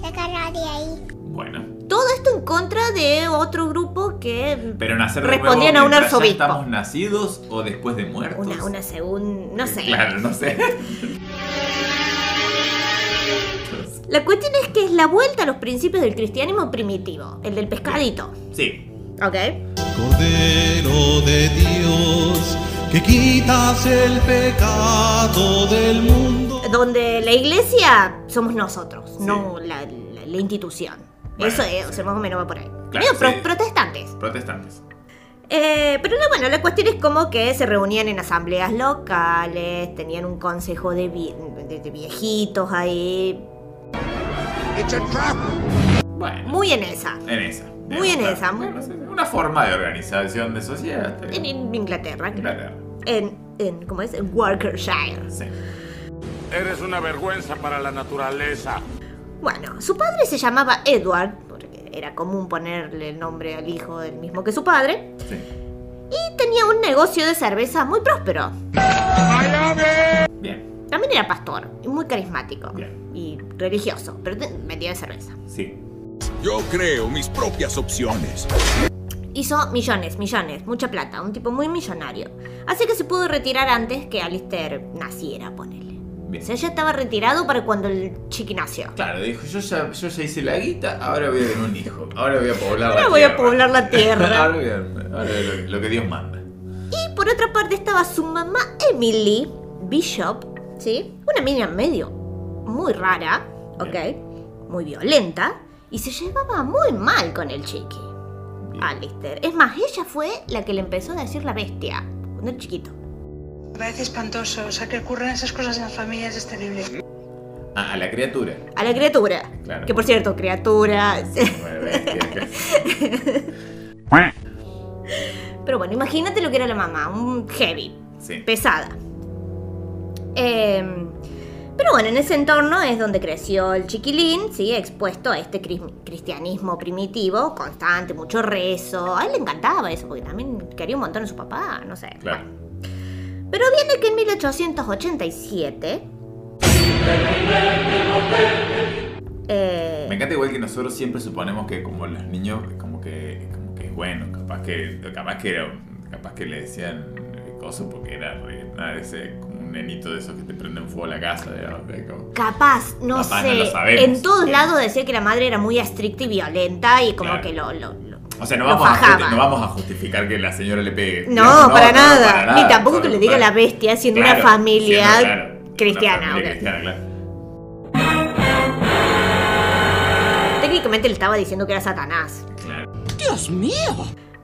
S4: Sácala de ahí.
S1: Bueno.
S2: Todo esto en contra de otro grupo que
S1: Pero nacer de
S2: respondían
S1: nuevo
S2: a un
S1: mientras ya
S2: arzobispo.
S1: estamos nacidos o después de muertos.
S2: Una, una segunda, no sé.
S1: Claro, no sé.
S2: La cuestión es que es la vuelta a los principios del cristianismo primitivo, el del pescadito.
S1: Sí.
S2: ¿Ok?
S26: Cordero de Dios, que quitas el pecado del mundo.
S2: Donde la iglesia somos nosotros, no la, la- la institución.
S1: Bueno,
S2: Eso es, o sea, más o menos va por ahí.
S1: Claro,
S2: pro- protestantes.
S1: Protestantes.
S2: Eh, pero no, bueno, la cuestión es como que se reunían en asambleas locales, tenían un consejo de, vi- de- de viejitos ahí.
S1: Bueno.
S2: Muy en esa.
S1: En esa.
S2: Muy en esa.
S1: bueno, Una forma de organización de sociedad.
S2: En, en Inglaterra, creo.
S1: Inglaterra.
S2: En, en, ¿cómo es? En Worcestershire.
S1: Sí.
S3: Eres una vergüenza para la naturaleza.
S2: Bueno, su padre se llamaba Edward, porque era común ponerle el nombre al hijo del mismo que su padre.
S1: Sí.
S2: Y tenía un negocio de cerveza muy próspero.
S1: Bien.
S2: También era pastor y muy carismático.
S1: Bien.
S2: Y religioso, pero vendía cerveza.
S1: Sí.
S3: Yo creo mis propias opciones.
S2: Hizo millones, millones, mucha plata, un tipo muy millonario. Así que se pudo retirar antes que Alistair naciera, ponele.
S1: Bien.
S2: O sea, ya estaba retirado para cuando el chiqui nació.
S1: Claro, dijo, yo ya, yo ya hice la guita, ahora voy a tener un hijo. Ahora voy a poblar
S2: Ahora
S1: la
S2: voy a poblar la tierra. *laughs*
S1: ahora voy a, ahora lo, lo que Dios manda.
S2: Y por otra parte estaba su mamá Emily Bishop, ¿sí? Una niña medio muy rara, ¿ok? Muy violenta. Y se llevaba muy mal con el chiqui. Alistair. Es más, ella fue la que le empezó a decir la bestia. Cuando era chiquito.
S27: Me parece espantoso. O sea, que ocurran esas cosas en las familias es terrible.
S1: Ah, a la criatura.
S2: A la criatura.
S1: Claro.
S2: Que por cierto, criatura. *laughs* Pero bueno, imagínate lo que era la mamá. Un heavy.
S1: Sí.
S2: pesada. Eh, pero bueno, en ese entorno es donde creció el chiquilín, ¿sí? expuesto a este cris- cristianismo primitivo, constante, mucho rezo. A él le encantaba eso, porque también quería un montón a su papá, no sé.
S1: Claro.
S2: Pero viene que en 1887... eh,
S1: Me encanta igual que nosotros siempre suponemos que como los niños, como que, como que bueno, capaz que, capaz que era, capaz que le decían cosas porque era re- nada, ese, como un nenito de esos que te prenden fuego a la casa, digamos, de como-
S2: Capaz, no
S1: Capaz
S2: sé.
S1: no
S2: en todos lados decía que la madre era muy estricta y violenta y como
S1: Claro.
S2: que lo-
S1: O sea, no vamos, a,
S2: fajaba.
S1: justi- no vamos a justificar que la señora le pegue.
S2: No,
S1: Digamos,
S2: para,
S1: no,
S2: nada.
S1: para nada.
S2: Ni tampoco que le diga la bestia, siendo
S1: Claro,
S2: una familia
S1: siendo, claro, una
S2: cristiana.
S1: familia
S2: ok.
S1: cristiana, claro.
S2: Técnicamente le estaba diciendo que era Satanás.
S1: Claro.
S2: ¡Dios mío!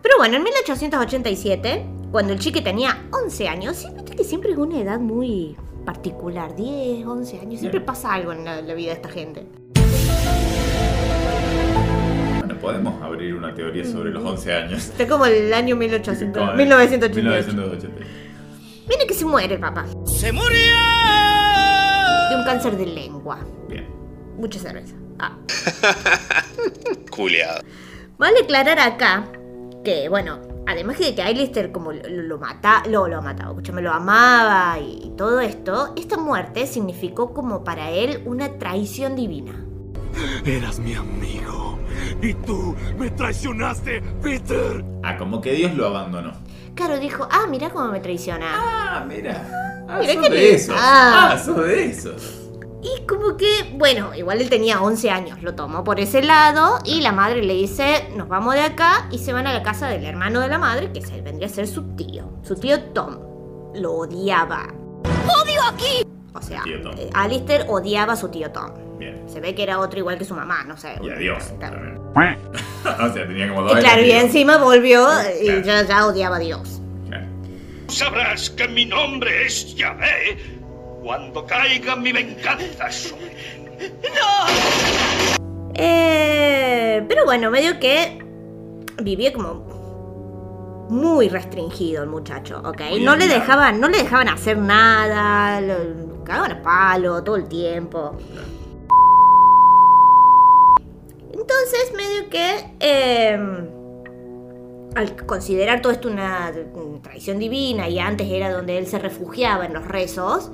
S2: Pero bueno, en 1887, cuando el chique tenía 11 años, viste que siempre es una edad muy particular, 10, 11 años, siempre
S1: Bien.
S2: pasa algo en la, la vida de esta gente.
S1: Podemos abrir una teoría sobre los 11 años.
S2: Está como el año 1800,
S1: Como de
S2: 1988.
S1: 1988.
S2: Viene que se muere el papá.
S3: ¡Se murió!
S2: De un cáncer de lengua.
S1: Bien.
S2: Mucha cerveza. Ah. *laughs*
S3: Culeado.
S2: Vale aclarar acá que, bueno, además de que Alistair como lo, lo, lo mata, lo, lo mataba, escúchame, lo amaba y todo esto, esta muerte significó como para él una traición divina.
S26: Eras mi amigo. Y tú me traicionaste, Peter.
S1: Ah, como que Dios lo abandonó.
S2: Claro, dijo, ah, mira cómo me traiciona.
S1: Ah, mira. Ah, sos
S2: qué
S1: de
S2: lindo.
S1: esos.
S2: Ah.
S1: Ah, sos de esos.
S2: Y como que, bueno, igual él tenía 11 años, lo tomó por ese lado y la madre le dice, nos vamos de acá y se van a la casa del hermano de la madre, que se vendría a ser su tío, su tío Tom. Lo odiaba. ¡Odio aquí! O sea,
S1: Tío Tom.
S2: eh, Alistair odiaba a su tío Tom.
S1: Bien.
S2: Se ve que era otro igual que su mamá, no sé.
S1: Y adiós.
S2: Claro. *laughs* *laughs*
S1: o sea, tenía como
S2: Y
S1: dos
S2: claro, y encima volvió y
S1: Claro.
S2: ya, ya odiaba a Dios.
S1: Claro.
S26: Sabrás que mi nombre es Yahvé cuando caiga mi venganza sobre ti.
S2: Eh, pero bueno, medio que vivía como muy restringido el muchacho, ¿ok?
S1: Muy
S2: No le dejaban, no le dejaban hacer nada, lo cagaban a palo todo el tiempo. Entonces, medio que eh, al considerar todo esto una mm, tradición divina y antes era donde él se refugiaba en los rezos,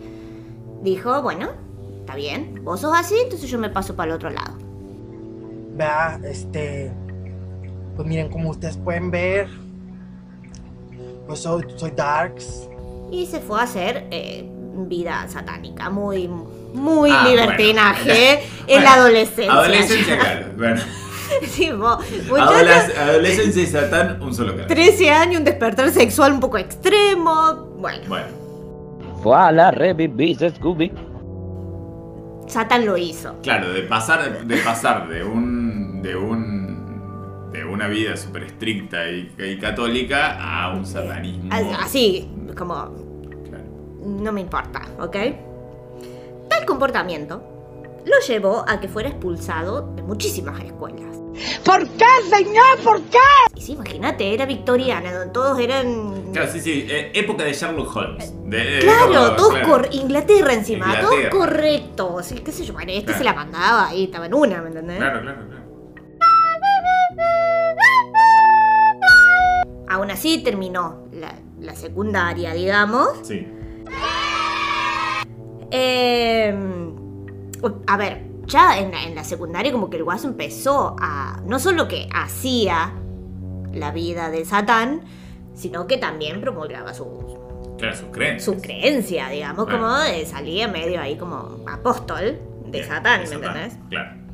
S2: dijo, bueno, está bien, vos sos así, entonces yo me paso para el otro lado.
S28: Vea, este. Pues miren, como ustedes pueden ver, pues soy, soy Darks.
S2: Y se fue a hacer eh, vida satánica, muy, muy
S1: Ah,
S2: libertinaje
S1: bueno.
S2: en *laughs* la adolescencia.
S1: Adolescencia, *laughs* claro. Bueno. Adoles- adolescencia y Satán, un solo cara.
S2: 13 años, un despertar sexual un poco extremo. Bueno,
S1: Bueno.
S29: Voilà, revivís, Scooby.
S2: Satan lo hizo.
S1: Claro, de pasar, de pasar de un. de un. De una vida súper estricta y, y católica a un satanismo.
S2: As- Así, como. No me importa, ¿ok? Tal comportamiento lo llevó a que fuera expulsado de muchísimas escuelas.
S17: ¿Por qué, señor? ¿Por qué?
S2: Y sí, imagínate, era victoriana, donde todos eran.
S1: Claro, sí, sí. eh, época de Sherlock Holmes. De-
S2: Claro,
S1: como-
S2: todos
S1: claro.
S2: cor- Inglaterra encima,
S1: Inglaterra.
S2: todos correctos. y qué sé yo, bueno, este
S1: Claro.
S2: se la mandaba ahí, estaba en una, ¿me entendés?
S1: Claro, claro, claro.
S2: Aún así terminó la, la secundaria, digamos.
S1: Sí.
S2: Eh, a ver, ya en la, en la secundaria como que el guaso empezó a... No solo que hacía la vida de Satán, sino que también promulgaba sus
S1: Claro, sus creencias.
S2: su creencia, digamos,
S1: Claro.
S2: como de salía medio ahí como apóstol de Satán, ¿me entendés?
S1: Claro.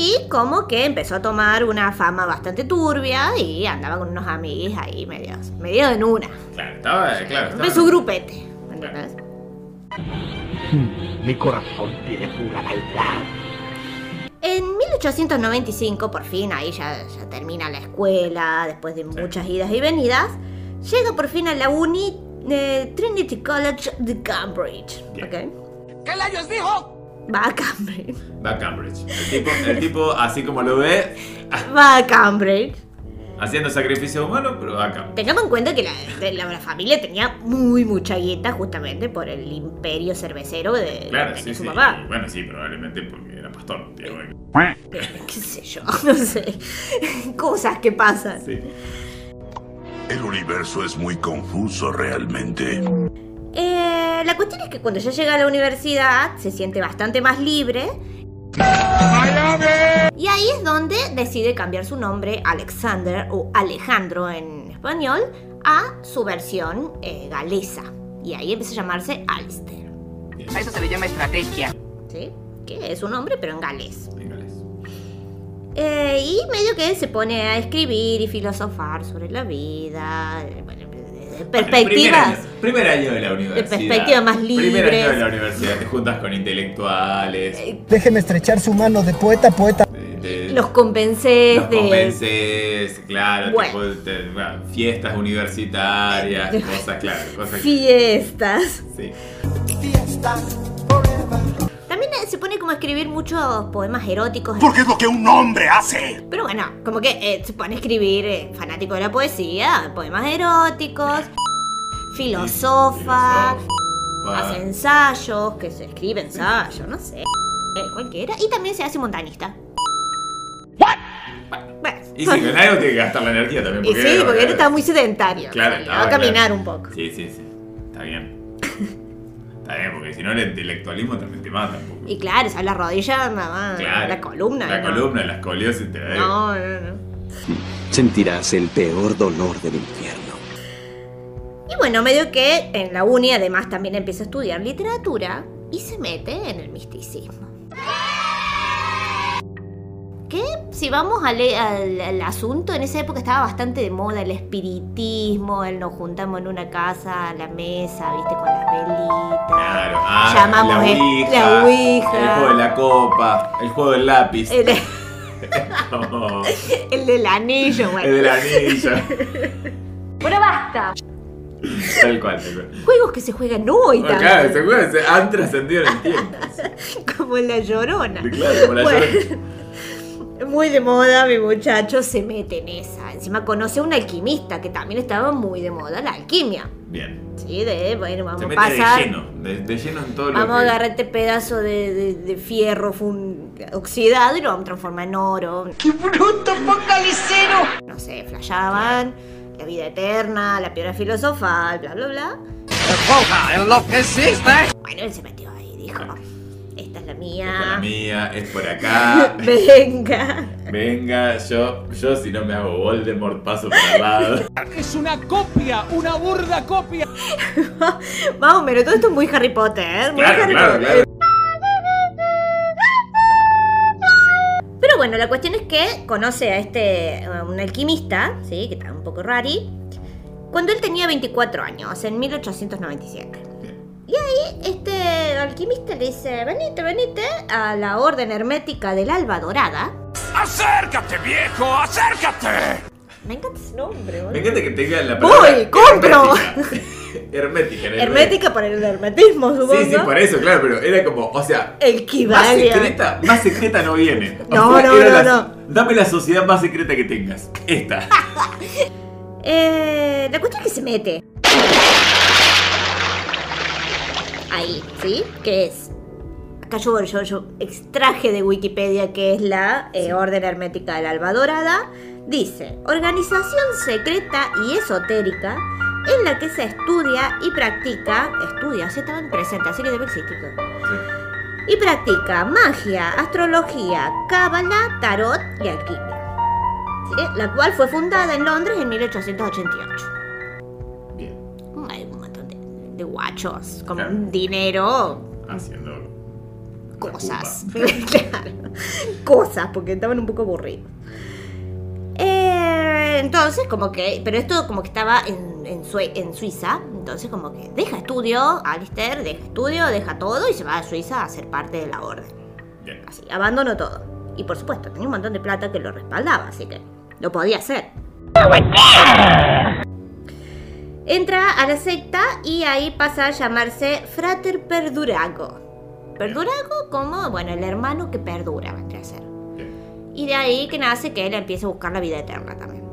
S2: Y como que empezó a tomar una fama bastante turbia y andaba con unos amiguis ahí medio, medio en una.
S1: Claro, estaba. Claro, estaba.
S2: De su grupete, ¿me entendés?
S26: Mi corazón tiene pura maldad.
S2: En 1895, por fin, ahí ya, ya termina la escuela, después de muchas idas y venidas, llega por fin a la uni de Trinity College de Cambridge. ¿ok?
S26: ¿Qué layos dijo?
S2: Va a Cambridge.
S1: Va a Cambridge. El tipo, el tipo, así como lo ve,
S2: Va a Cambridge.
S1: haciendo sacrificio humano, pero va a Cambridge.
S2: Tengamos en cuenta que la, la, la familia tenía muy mucha guita justamente por el imperio cervecero de,
S1: Claro,
S2: de
S1: sí,
S2: su
S1: sí.
S2: papá.
S1: Y Bueno, sí, probablemente porque era pastor. tío, bueno.
S2: ¿Qué sé yo? *laughs* No sé. Cosas que pasan.
S1: Sí.
S11: El universo es muy confuso realmente.
S2: Eh, la cuestión es que cuando ya llega a la universidad se siente bastante más libre. Y ahí es donde decide cambiar su nombre Alexander o Alejandro en español a su versión eh, galesa. Y ahí empieza a llamarse Alistair.
S30: A eso se le llama estrategia.
S2: ¿Sí? Que es un nombre pero en galés. Eh, y medio que se pone a escribir y filosofar sobre la vida. eh, Bueno, de perspectivas.
S1: Primer, primer año de la universidad.
S2: perspectivas más
S1: Primer
S2: libres.
S1: año de la universidad. Te juntas con intelectuales.
S28: Déjeme estrechar su mano de poeta a poeta.
S1: de-
S2: Los convences
S1: los
S2: de.
S1: convences, claro,
S2: Bueno.
S1: tipo, te- bueno, fiestas universitarias, *laughs* cosas, claro, cosas que-
S2: Fiestas.
S1: Sí.
S2: Eh, se pone como a escribir muchos poemas eróticos.
S26: Porque es lo que un hombre hace.
S2: Pero bueno, como que eh, se pone a escribir eh, fanático de la poesía, poemas eróticos, filosofa, hace ensayos, que se escribe ensayos, no sé, eh, cualquiera. Y también se hace montanista. Bueno,
S1: Y sí, con algo tiene que gastar la energía también.
S2: y sí, porque él está muy sedentario.
S1: Claro,
S2: o sea,
S1: estaba,
S2: va a caminar
S1: claro.
S2: un poco.
S1: Sí, sí, sí. Está bien. Está bien, porque si no el intelectualismo también te mata un poco.
S2: Y claro, o sea, la rodilla, nada más,
S1: Claro.
S2: la columna.
S1: La
S2: ¿no?
S1: columna, la escoliosis te la debe.
S2: No, no, no.
S31: Sentirás el peor dolor del infierno.
S2: Y bueno, medio que en la uni además también empieza a estudiar literatura y se mete en el misticismo. Que si vamos al, al- al asunto, en esa época estaba bastante de moda el espiritismo, el nos juntamos en una casa a la mesa, viste, con las velitas.
S1: Claro, ah,
S2: Llamamos
S1: la
S2: el-
S1: ouija,
S2: la ouija.
S1: El juego de la copa, el juego del lápiz.
S2: El, *laughs*
S1: No,
S2: el del anillo, bueno.
S1: el del anillo. *laughs*
S22: Bueno, basta.
S1: Tal cual, tal cual.
S2: Juegos que se juegan hoy
S1: Bueno,
S2: también.
S1: claro, se juega, se han trascendido en el tiempo. *laughs*
S2: Como la llorona.
S1: Claro, como la
S2: Bueno,
S1: llorona.
S2: Muy de moda, mi muchacho se mete en esa. Encima conoce a un alquimista que también estaba muy de moda, la alquimia.
S1: Bien.
S2: Sí, de, bueno, vamos
S1: Se
S2: a pasar.
S1: de lleno, de, de lleno en todo lo
S2: Vamos a
S1: que...
S2: agarrar este pedazo de, de- de fierro fun- oxidado y lo vamos a transformar en oro. ¡Qué bruto, focalicero! No sé, flashaban, la vida eterna, la piedra filosofal, bla, bla, bla.
S11: enloqueciste!
S2: Bueno, él se metió ahí, dijo, la mía.
S1: Esta es la mía, es por acá. *laughs*
S2: Venga.
S1: Venga, yo, yo si no me hago Voldemort paso por al lado. *laughs*
S20: Es una copia, una burda copia. *laughs*
S2: Vamos, pero todo esto es muy Harry Potter, ¿eh? Muy
S1: Claro,
S2: Harry
S1: claro,
S2: Potter.
S1: claro.
S2: Pero bueno, la cuestión es que conoce a este, a un alquimista, ¿sí? Que está un poco rari, cuando él tenía 24 años, en 1897. Y ahí este alquimista le dice, venite, venite a la orden hermética del Alba Dorada.
S26: ¡Acércate, viejo! ¡Acércate!
S2: Me encanta ese nombre, boludo.
S1: Me encanta que tenga la
S2: Voy,
S1: palabra
S2: compro.
S1: Hermética. *laughs* hermética en el
S2: Hermética por el hermetismo, supongo.
S1: Sí, sí, por eso, claro, pero era como, o sea,
S2: El
S1: más secreta, más secreta no viene. *laughs* O
S2: No,
S1: sea,
S2: no, no,
S1: la-
S2: no.
S1: Dame la sociedad más secreta que tengas. Esta. *laughs*
S2: Eh, la cuestión es que se mete. Ahí, ¿sí? Que es. Acá yo, yo, yo extraje de Wikipedia que es la eh, Orden Hermética del Alba Dorada. Dice: Organización secreta y esotérica en la que se estudia y practica. Estudia, se estaban presentes, así que debe existir todo. Y practica magia, astrología, cábala, tarot y alquimia. ¿sí? La cual fue fundada en Londres en 1888. De, guachos con
S1: Claro.
S2: dinero,
S1: Haciendo.
S2: cosas. *laughs* claro. Cosas, porque estaban un poco aburridos. Eh, entonces, como que. Pero esto como que estaba en, en, Sue- en Suiza. Entonces, como que deja estudio, Alistair, deja estudio, deja todo y se va a Suiza a ser parte de la orden.
S1: Bien.
S2: Así, abandonó todo. Y por supuesto, tenía un montón de plata que lo respaldaba, así que lo podía hacer. Entra a la secta y ahí pasa a llamarse Frater Perdurago. Perdurago como, bueno, el hermano que perdura, vendría a ser. Y de ahí que nace que él empieza a buscar la vida eterna también.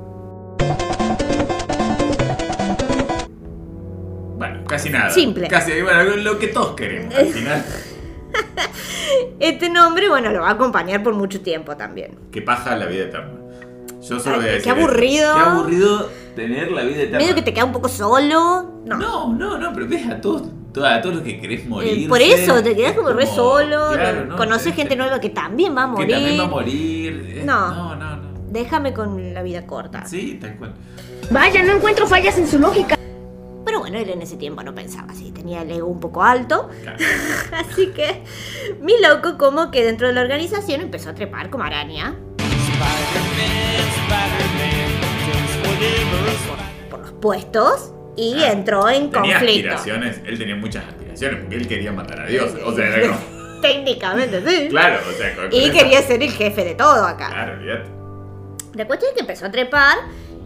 S1: Bueno, casi nada.
S2: Simple.
S1: Casi, bueno, lo que todos queremos al final. *laughs*
S2: Este nombre, bueno, lo va a acompañar por mucho tiempo también.
S1: Que paja la vida eterna. Yo solo voy a
S2: qué aburrido.
S1: Qué aburrido tener la vida eterna.
S2: Medio que te queda un poco solo. No.
S1: No, no, no, pero ves a todos, to- a todos los que querés morir.
S2: Eh, por eso, te quedas como re solo.
S1: claro, no,
S2: conoces gente nueva que también va a
S1: Que
S2: morir.
S1: también va a morir. eh,
S2: No.
S1: No, no, no.
S2: Déjame con la vida corta.
S1: Sí, tal cual.
S2: Vaya, no encuentro fallas en su lógica. Pero bueno, él en ese tiempo no pensaba así, tenía el ego un poco alto. *laughs* así que, mi loco, como que dentro de la organización empezó a trepar como araña. Por los puestos y entró en
S1: Tenía
S2: conflicto.
S1: aspiraciones, él tenía muchas aspiraciones porque él quería matar a Dios. O sea, era como. *laughs*
S2: Técnicamente, sí.
S1: Claro, o sea, con- con
S2: Y
S1: eso-
S2: quería ser el jefe de todo acá.
S1: Claro, olvídate.
S2: La cuestión es que empezó a trepar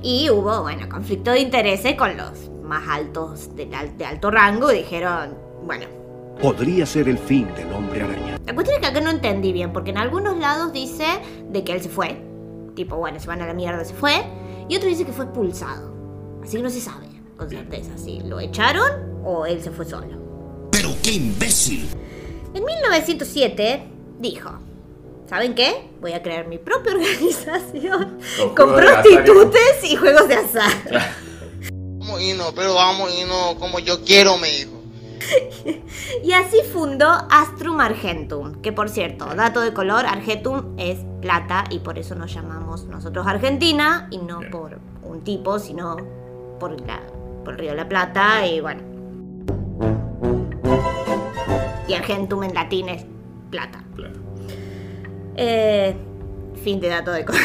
S2: y hubo, bueno, conflicto de intereses con los más altos de alto rango. Y dijeron, bueno,
S31: Podría ser el fin del hombre araña.
S2: la cuestión es que acá no entendí bien, porque en algunos lados dice de que él se fue. Tipo, bueno, se van a la mierda, se fue. Y otro dice que fue expulsado. Así que no se sabe con certeza si lo echaron o él se fue solo.
S11: ¡Pero qué imbécil!
S2: En 1907 dijo, ¿saben qué? Voy a crear mi propia *laughs* organización
S11: Con
S2: prostitutes y juegos de azar.
S32: Vamos a irnos, pero vamos a irnos como yo quiero, me dijo. *laughs*
S2: Y así fundó Astrum Argentum, que por cierto, dato de color, Argentum es plata y por eso nos llamamos nosotros Argentina y no por un tipo, sino por, la, por el río de la Plata y bueno. Y Argentum en latín es plata.
S1: Plata.
S2: Eh, fin de dato de color.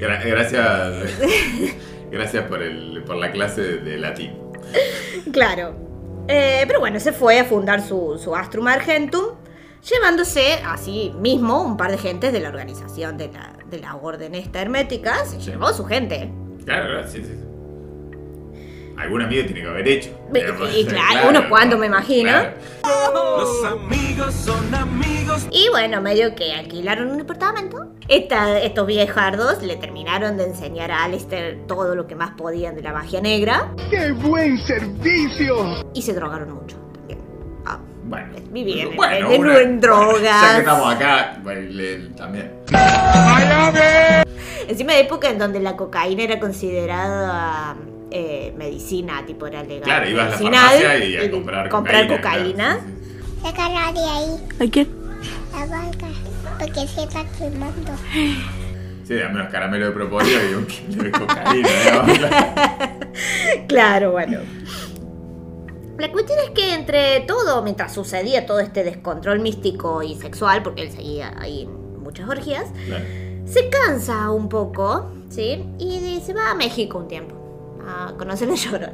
S1: Gra- gracias. *laughs* gracias por, el, por la clase de latín. *laughs*
S2: Claro. Eh, pero bueno, se fue a fundar su, su Astrum Argentum, llevándose así mismo un par de gentes de la organización de la, de la orden esta hermética. Se llevó su gente.
S1: Claro, sí. sí. Algún amigo tiene que haber hecho.
S2: Y, *laughs* y claro, unos cuantos me imagino.
S1: Claro.
S20: Los amigos son amigos.
S2: Y bueno, medio que alquilaron un departamento. Esta- estos viejardos le terminaron de enseñar a Alistair todo lo que más podían de la magia negra.
S3: ¡Qué buen servicio!
S2: Y se drogaron mucho también. Ah,
S1: Bueno.
S2: vivían en-
S1: Bueno,
S2: en,
S1: una-
S2: en drogas.
S1: Ya que estamos acá, bueno, le- también.
S2: Encima de época en donde la cocaína era considerada eh, medicina, tipo era legal.
S1: Claro, ibas a la farmacia y a comprar
S2: comprar
S1: cocaína,
S2: cocaína.
S4: Sácala de ahí.
S2: ¿A quién?
S4: La vaca. Porque se está quemando.
S1: Sí, dame unos caramelos de propóleo y un kilo de cocaína. ¿eh? *laughs*
S2: Claro, bueno. La cuestión es que entre todo, mientras sucedía todo este descontrol místico y sexual, porque él seguía ahí en muchas orgías,
S1: Claro.
S2: se cansa un poco, ¿sí? Y se va a México un tiempo a conocer la llorona.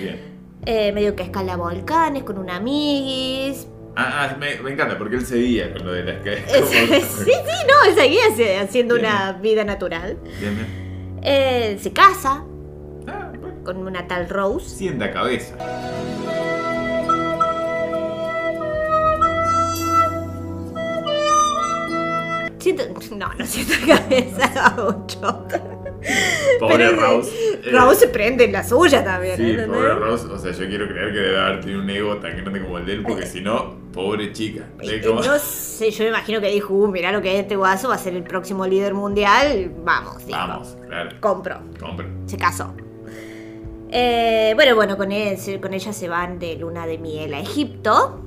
S1: Bien.
S2: Eh, medio que escala volcanes con una amiguis.
S1: Ah, ah, me, me encanta porque él seguía con lo de las que. *laughs* *laughs*
S2: sí, sí, no, él seguía haci- haciendo una vida natural.
S1: Bien, bien.
S2: Eh, se casa con una tal Rose.
S1: Sienta cabeza.
S2: Siento, no, no *laughs* cabeza mucho. *laughs*
S1: Pobre Rose. eh,
S2: Rose se prende en la suya también.
S1: Sí,
S2: ¿entendés?
S1: pobre Rose. O sea, yo quiero creer que debe haber tenido un ego tan grande como el de él, porque si no, pobre chica.
S2: Eh,
S1: como-
S2: No sé, yo me imagino que dijo, uh, mirá lo que es este guaso, va a ser el próximo líder mundial. Vamos, dijo.
S1: Vamos, claro.
S2: Compro.
S1: Compra.
S2: Se casó. Eh, bueno, bueno, con, él- con ella se van de luna de miel a Egipto.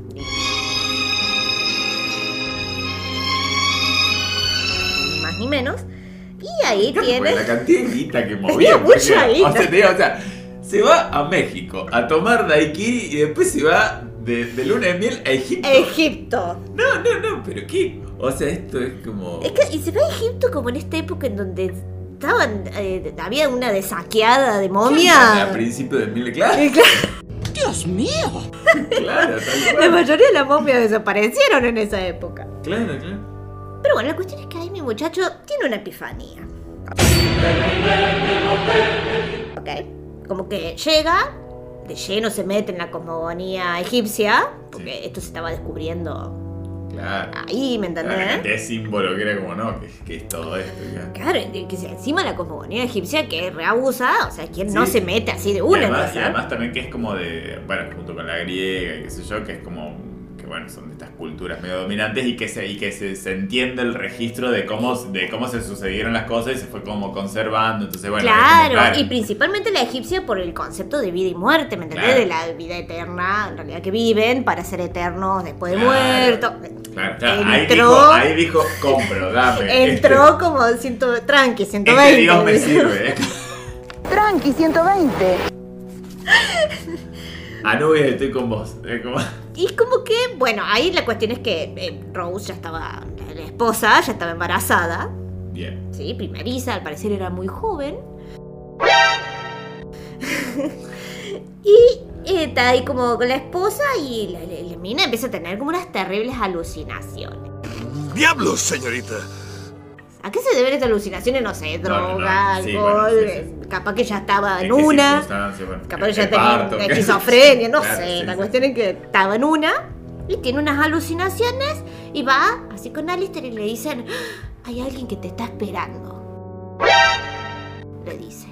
S2: Ni más ni menos. Y ahí tiene.
S1: La cantidad de guita que *laughs* movía.
S2: Mucha guita.
S1: O sea, te digo, o sea, se va a México a tomar daiquiri y después se va de, de luna de miel a Egipto.
S2: Egipto.
S1: No, no, no, pero ¿qué? O sea, esto es como.
S2: Es que, y se va a Egipto como en esta época en donde estaban. eh, había una de saqueada de
S1: A
S2: momia.
S1: principio de mil, claro. *laughs* Dios mío. *laughs* Claro, tal
S2: La mayoría de las momias desaparecieron en esa época.
S1: Claro, claro.
S2: Pero bueno, la cuestión es que ahí mi muchacho tiene una epifanía. Ok. Como que llega, de lleno se mete en la cosmogonía egipcia, porque esto se estaba descubriendo
S1: Claro.
S2: ahí, ¿me
S1: Claro,
S2: entendés?
S1: es símbolo que era como, no, que, que es todo esto. ya.
S2: Claro, y que se- encima la cosmogonía egipcia que reabusa, o sea, quien
S1: Sí.
S2: no se mete así de
S1: Y
S2: una,
S1: además,
S2: ¿no?
S1: y además también que es como de, bueno, junto con la griega y qué sé yo, que es como, que bueno, son de estas culturas medio dominantes y que se, y que se, se entiende el registro de cómo, de cómo se sucedieron las cosas y se fue como conservando, entonces bueno.
S2: Claro, y principalmente la egipcia por el concepto de vida y muerte, ¿me entendés?
S1: Claro.
S2: De la vida eterna, en realidad que viven para ser eternos después de muerto.
S1: Claro, claro, ahí, dijo, ahí dijo, compro, dame. *laughs*
S2: Entró como ciento, tranqui,
S1: Este,
S2: 120.
S1: este Dios me sirve, ¿eh? *laughs*
S2: Tranqui, 120.
S1: Anubis, estoy con vos. Es como-
S2: Y es como que, bueno, ahí la cuestión es que eh, Rose ya estaba, la, esposa ya estaba embarazada.
S1: Bien.
S2: Sí, primeriza, al parecer era muy joven. *laughs* y está ahí como con la esposa y la, la- la mina empieza a tener como unas terribles alucinaciones.
S11: ¡Diablos, señorita!
S2: ¿A qué se deben estas alucinaciones? No sé,
S1: No, no, no.
S2: droga,
S1: Sí,
S2: alcohol,
S1: bueno, sí, sí,
S2: capaz que ya estaba en
S1: ¿En
S2: una.
S1: Bueno,
S2: Capaz que ya tenía una esquizofrenia, no
S1: Claro,
S2: sé. la cuestión es que estaba en una y tiene unas alucinaciones y va así con Alistair y le dicen, "Ah, hay alguien que te está esperando. Le dice.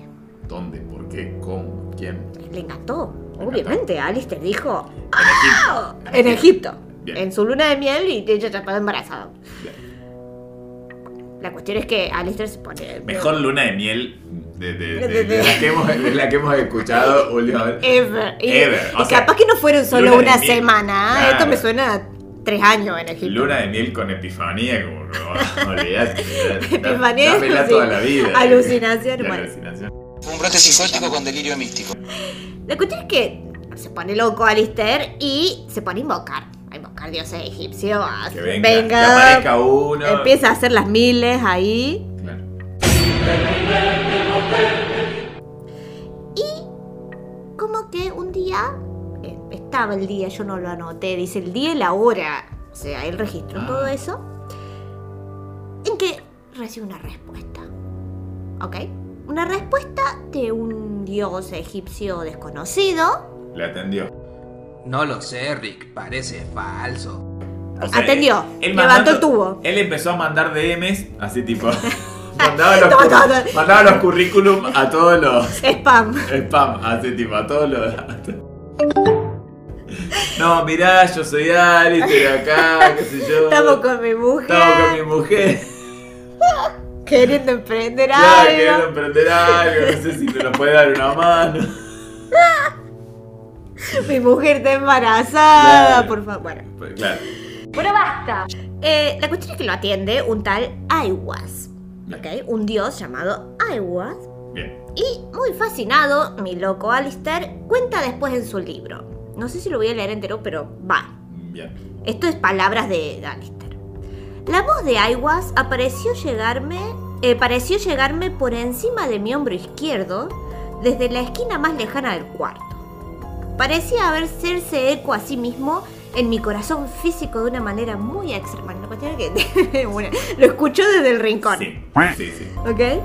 S1: ¿Dónde? ¿Por qué? ¿Cómo? ¿Quién?
S2: Le encantó. Obviamente, Alistair dijo,
S1: En
S2: "Ah",
S1: Egipto.
S2: en Egipto,
S1: Bien.
S2: en su luna de miel y ella ya estaba embarazada. La cuestión es que Alistair se pone...
S1: Mejor luna de miel de, de- de-
S2: De- de-
S1: de *laughs* la, que hemos, de la que hemos escuchado últimamente.
S2: Ever.
S1: Ever.
S2: y
S1: O sea,
S2: capaz que no fueron solo una semana.
S1: Claro.
S2: Esto me suena a tres años en Egipto.
S1: Luna de miel con epifanía, como oh, olvidate. *laughs*
S2: Epifanía,
S1: toda la vida.
S2: Alucinación.
S14: Un brote psicótico con delirio místico.
S2: La cuestión es que se pone loco Alistair y se pone a invocar. Invocar dioses egipcios.
S1: Que venga, que aparezca uno.
S2: Empieza a hacer las miles ahí.
S1: Claro.
S2: Y como que un día, eh, estaba el día, yo no lo anoté, dice el día y la hora. O sea, él registró
S1: Ah.
S2: todo eso. En que recibe una respuesta. ¿Ok? una respuesta de un dios egipcio desconocido.
S1: Le atendió.
S30: No lo sé, Rick. Parece falso.
S1: O sea,
S2: Atendió,
S1: él
S2: levantó
S1: mandando-
S2: el tubo.
S1: Él empezó a mandar DMs, así tipo. *laughs* mandaba, los,
S2: Toma, toma, toma.
S1: mandaba los currículum a todos los.
S2: Spam.
S1: Spam, así tipo, a todos los. No, mirá, yo soy Alistair acá, qué sé yo.
S2: Estamos con mi mujer.
S1: Estamos con mi mujer. *laughs*
S2: Queriendo emprender
S1: Ya,
S2: algo.
S1: queriendo emprender algo, no sé si te lo puede dar una mano. *laughs* *laughs*
S2: Mi mujer está embarazada,
S1: Claro.
S2: por favor. Bueno.
S1: Pues, claro.
S2: Bueno, basta. Eh, la cuestión es que lo atiende un tal Aiwas. ¿Ok? Un dios llamado Aiwas.
S1: Bien.
S2: Y muy fascinado, mi loco Alistair cuenta después en su libro. No sé si lo voy a leer entero, pero va.
S1: Bien.
S2: Esto es palabras de Alistair. La voz de Aiwas apareció llegarme, eh, pareció llegarme por encima de mi hombro izquierdo, desde la esquina más lejana del cuarto. Parecía hacerse eco a sí mismo en mi corazón físico de una manera muy extrema. La cuestión es que *laughs* bueno, lo escuchó desde el rincón.
S1: Sí, sí, sí.
S2: ¿Ok?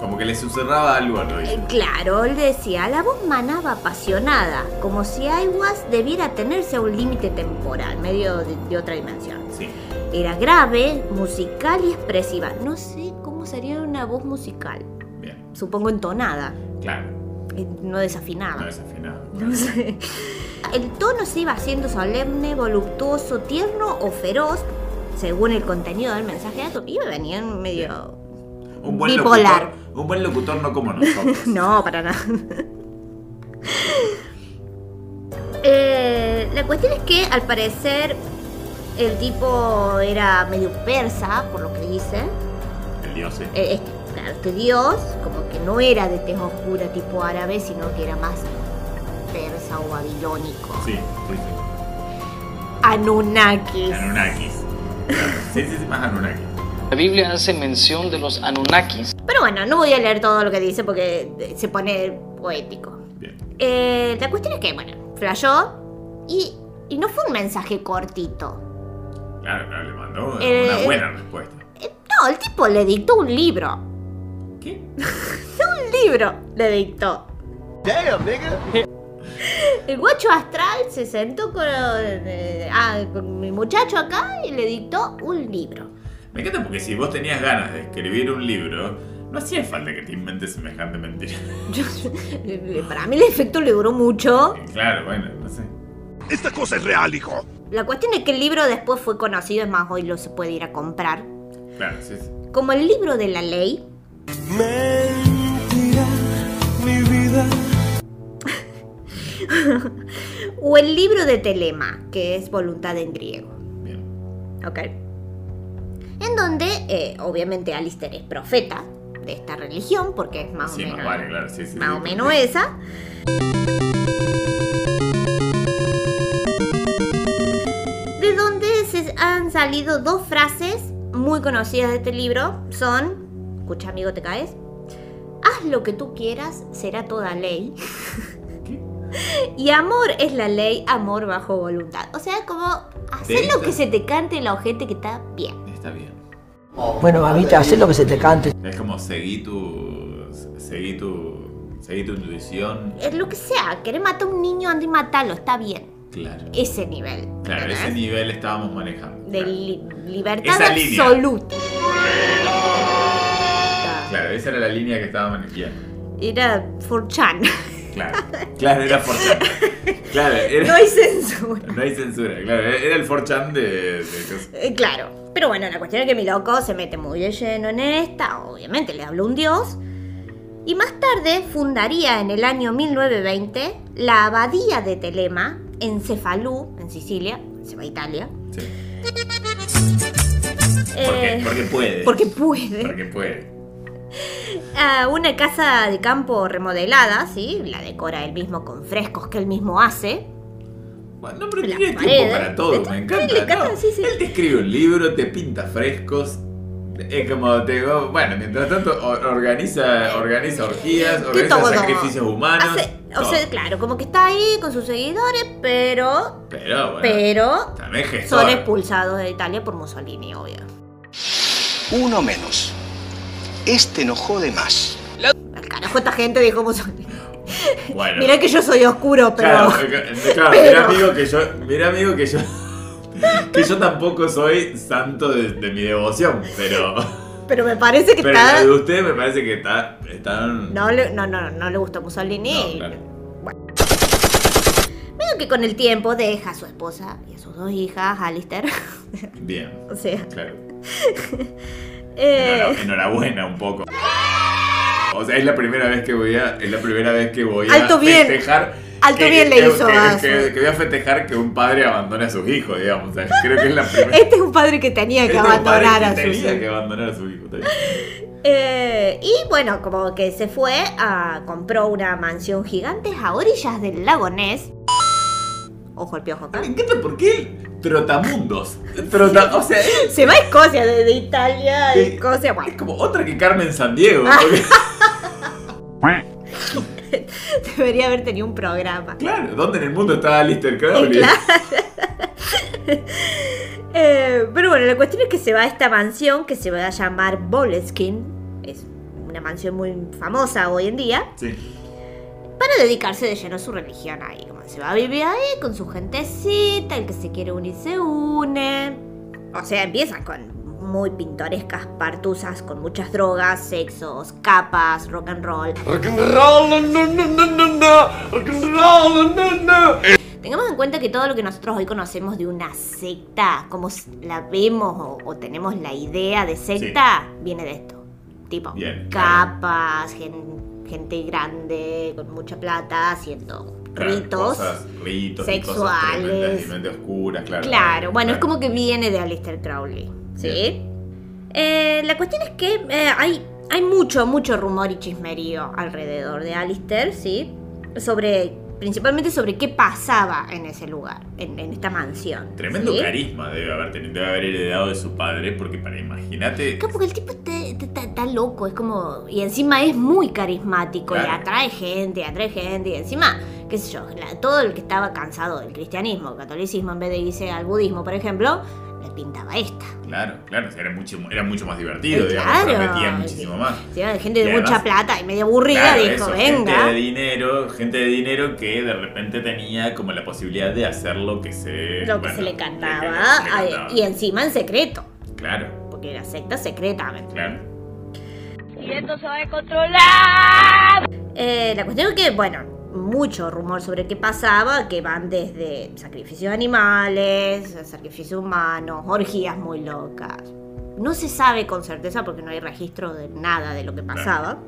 S1: Como que le susurraba algo al oído.
S2: Claro, él decía, la voz manaba apasionada, como si Aiwas debiera tenerse a un límite temporal, medio de, de otra dimensión.
S1: Sí.
S2: Era grave, musical y expresiva. No sé cómo sería una voz musical.
S1: Bien.
S2: Supongo entonada,
S1: Claro.
S2: No desafinada.
S1: No desafinado. *laughs*
S2: No sé. El tono se iba haciendo solemne, voluptuoso, tierno o feroz, según el contenido del mensaje. Iba venía medio
S1: Un buen
S2: bipolar.
S1: locutor. Un buen locutor no como *laughs* nosotros.
S2: No, para nada. Eh, la cuestión es que al parecer el tipo era medio persa, por lo que dice.
S1: El dios, sí.
S2: Eh, este, este dios, como que no era de tez oscura tipo árabe, sino que era más persa o babilónico.
S1: Sí, sí, sí.
S2: Anunnakis.
S1: Anunnakis. Sí, sí, sí, más Anunnakis.
S33: La Biblia hace mención de los Anunnakis.
S2: Pero bueno, no voy a leer todo lo que dice porque eh, se pone poético.
S1: Bien.
S2: Eh, la cuestión es que, bueno, flashó y, y no fue un mensaje cortito.
S1: Claro, claro, le mandó
S2: Eh,
S1: una buena respuesta.
S2: No, el tipo le dictó un libro.
S1: ¿Qué? *laughs*
S2: un libro le dictó.
S11: Damn, nigga. *laughs*
S2: El guacho astral se sentó con, eh, ah, con mi muchacho acá y le dictó un libro.
S1: Me encanta porque si vos tenías ganas de escribir un libro, no hacía falta que te inventes semejante mentira. *laughs*
S2: Para mí el efecto le duró mucho.
S1: Claro, bueno, no sé.
S11: Esta cosa es real, hijo.
S2: La cuestión es que el libro después fue conocido, es más, hoy lo se puede ir a comprar.
S1: Claro, sí, sí.
S2: Como el libro de la ley.
S20: Mentira, mi vida. *laughs*
S2: o el libro de Telema, que es voluntad en griego.
S1: Bien.
S2: Ok. En donde, eh, obviamente, Alistair es profeta de esta religión, porque es más
S1: Sí,
S2: o
S1: más
S2: menos,
S1: vale, claro, sí, sí.
S2: más o menos esa. De donde se han salido dos frases muy conocidas de este libro. Son, escucha amigo, te caes. Haz lo que tú quieras, será toda ley. *laughs* Y amor es la ley, amor bajo voluntad. O sea, como hacer lo que se te cante la ojete que está bien.
S1: Está bien.
S28: Bueno, mamita, haz lo que se te cante.
S1: Es como seguí tu. Seguí tu. Seguí tu intuición.
S2: Es lo que sea, querés matar a un niño, anda y matalo, está bien.
S1: Claro.
S2: Ese nivel.
S1: Claro, ese
S2: ¿entendés?
S1: nivel estábamos manejando.
S2: De li- libertad
S1: Esa línea. Claro, esa era la línea que estaba manejando.
S2: Era 4chan.
S1: Claro, claro, era Forchan. Claro, *laughs* era,
S2: No hay censura.
S1: no hay censura, claro, era el Forchan de, de cosas.
S2: Eh, Claro. Pero bueno, la cuestión es que mi loco se mete muy de lleno en esta. Obviamente le habló un dios. Y más tarde fundaría en el año 1920 la abadía de Telema en Cefalú, en Sicilia. Se va a Italia.
S1: Sí.
S2: Eh,
S1: Porque, porque puede.
S2: porque puede.
S1: Porque puede.
S2: A una casa de campo remodelada, ¿sí? La decora él mismo con frescos que él mismo hace.
S1: Bueno, no, pero
S2: Las
S1: tiene
S2: paredes.
S1: tiempo para todo, me encanta.
S2: le encanta,
S1: ¿no?
S2: sí, sí.
S1: Él te escribe un libro, te pinta frescos. Es como te digo, bueno, mientras tanto organiza, organiza orgías, organiza
S2: todo.
S1: sacrificios humanos.
S2: Hace- o sea, claro, como que está ahí con sus seguidores, pero.
S1: pero bueno,
S2: pero.
S1: también gestor.
S2: Son expulsados de Italia por Mussolini, obvio.
S14: Uno menos. Este no jode más.
S2: carajo esta gente dijo Mussolini?
S1: Bueno.
S2: Mirá que yo soy oscuro, pero.
S1: Claro, *laughs* claro,
S2: pero-
S1: mira amigo que yo, mira amigo que yo, *laughs* que yo tampoco soy santo de, de mi devoción, pero, *laughs*
S2: Pero me parece que
S1: pero
S2: está.
S1: la de usted me parece que está, están,
S2: No le, no, no, no le gustó Mussolini.
S1: No, claro.
S2: Medio que con el tiempo deja a su esposa y a sus dos hijas, Alistair.
S1: bien,
S2: o sea.
S1: claro.
S2: Eh,
S1: Enhora- Enhorabuena un poco. O sea, es la primera vez que voy a, es la primera vez que voy
S2: Alto
S1: a
S2: bien.
S1: festejar.
S2: Alto
S1: que-
S2: bien le hizo
S1: que,
S2: a
S1: que- voy a festejar que un padre abandone a sus hijos, digamos. O sea, creo que es la *laughs* primera.
S2: este es un padre que tenía que
S1: Este
S2: abandonar a sus
S1: tenía
S2: hijos.
S1: que abandonar a su hijo.
S2: Eh, y bueno, como que se fue a compró una mansión gigante a orillas del lago Ness. Ojo el piojo acá.
S1: Me encanta por qué trotamundos. Trota, *laughs* o sea, *laughs* es
S2: Se va a Escocia, de, de Italia a Escocia. Bueno,
S1: como otra que Carmen San Diego.
S2: Ah.
S1: porque- *laughs*
S2: debería haber tenido un programa.
S1: claro, ¿dónde en el mundo está Alistair Crowley?
S2: Eh, pero bueno, la cuestión es que se va a esta mansión que se va a llamar Boleskine. Es una mansión muy famosa hoy en día.
S1: Sí.
S2: Para dedicarse de lleno a su religión ahí. Se va a vivir ahí con su gentecita, el que se quiere unir se une. O sea, empiezan con muy pintorescas partusas, con muchas drogas, sexos, capas, rock and roll.
S20: Rock and roll, no, no, no, no, no. Rock and roll, no, no.
S2: Tengamos en cuenta que todo lo que nosotros hoy conocemos de una secta, como la vemos o, o tenemos la idea de secta, viene de esto. Tipo,
S1: Bien,
S2: capas, gen- gente grande, con mucha plata, haciendo
S1: Claro,
S2: ritos.
S1: Cosas, ritos, y
S2: sexuales.
S1: tremendamente oscuras, claro.
S2: Claro, bueno, es como que viene de Aleister Crowley, ¿sí? Eh, la cuestión es que eh, hay, hay mucho, mucho rumor y chismerío alrededor de Alistair, ¿sí? Sobre, principalmente sobre qué pasaba en ese lugar, en, en esta mansión.
S1: Tremendo
S2: ¿sí?
S1: carisma debe haber tenido, debe haber heredado de su padre, porque para imagínate.
S2: Claro, porque el tipo está, está- está loco, es como. Y encima es muy carismático y
S1: Claro.
S2: atrae gente, atrae gente. Y encima, qué sé yo, la- todo el que estaba cansado del cristianismo, catolicismo, en vez de irse al budismo, por ejemplo, le pintaba esta.
S1: Claro, claro, era mucho, era mucho más divertido,
S2: Eh,
S1: digamos,
S2: claro.
S1: muchísimo más.
S2: Sí, gente de mucha plata y media aburrida
S1: Claro,
S2: dijo,
S1: eso,
S2: venga.
S1: Gente de dinero, gente de dinero que de repente tenía como la posibilidad de hacer lo que se.
S2: Lo que
S1: bueno,
S2: se le cantaba,
S1: le
S2: y encima en secreto,
S1: Claro,
S2: porque era secta secretamente.
S1: claro.
S22: Y esto se va a controlar.
S2: Eh, la cuestión es que, bueno, mucho rumor sobre qué pasaba, que van desde sacrificios de animales, sacrificios humanos, orgías muy locas. No se sabe con certeza porque no hay registro de nada de lo que pasaba.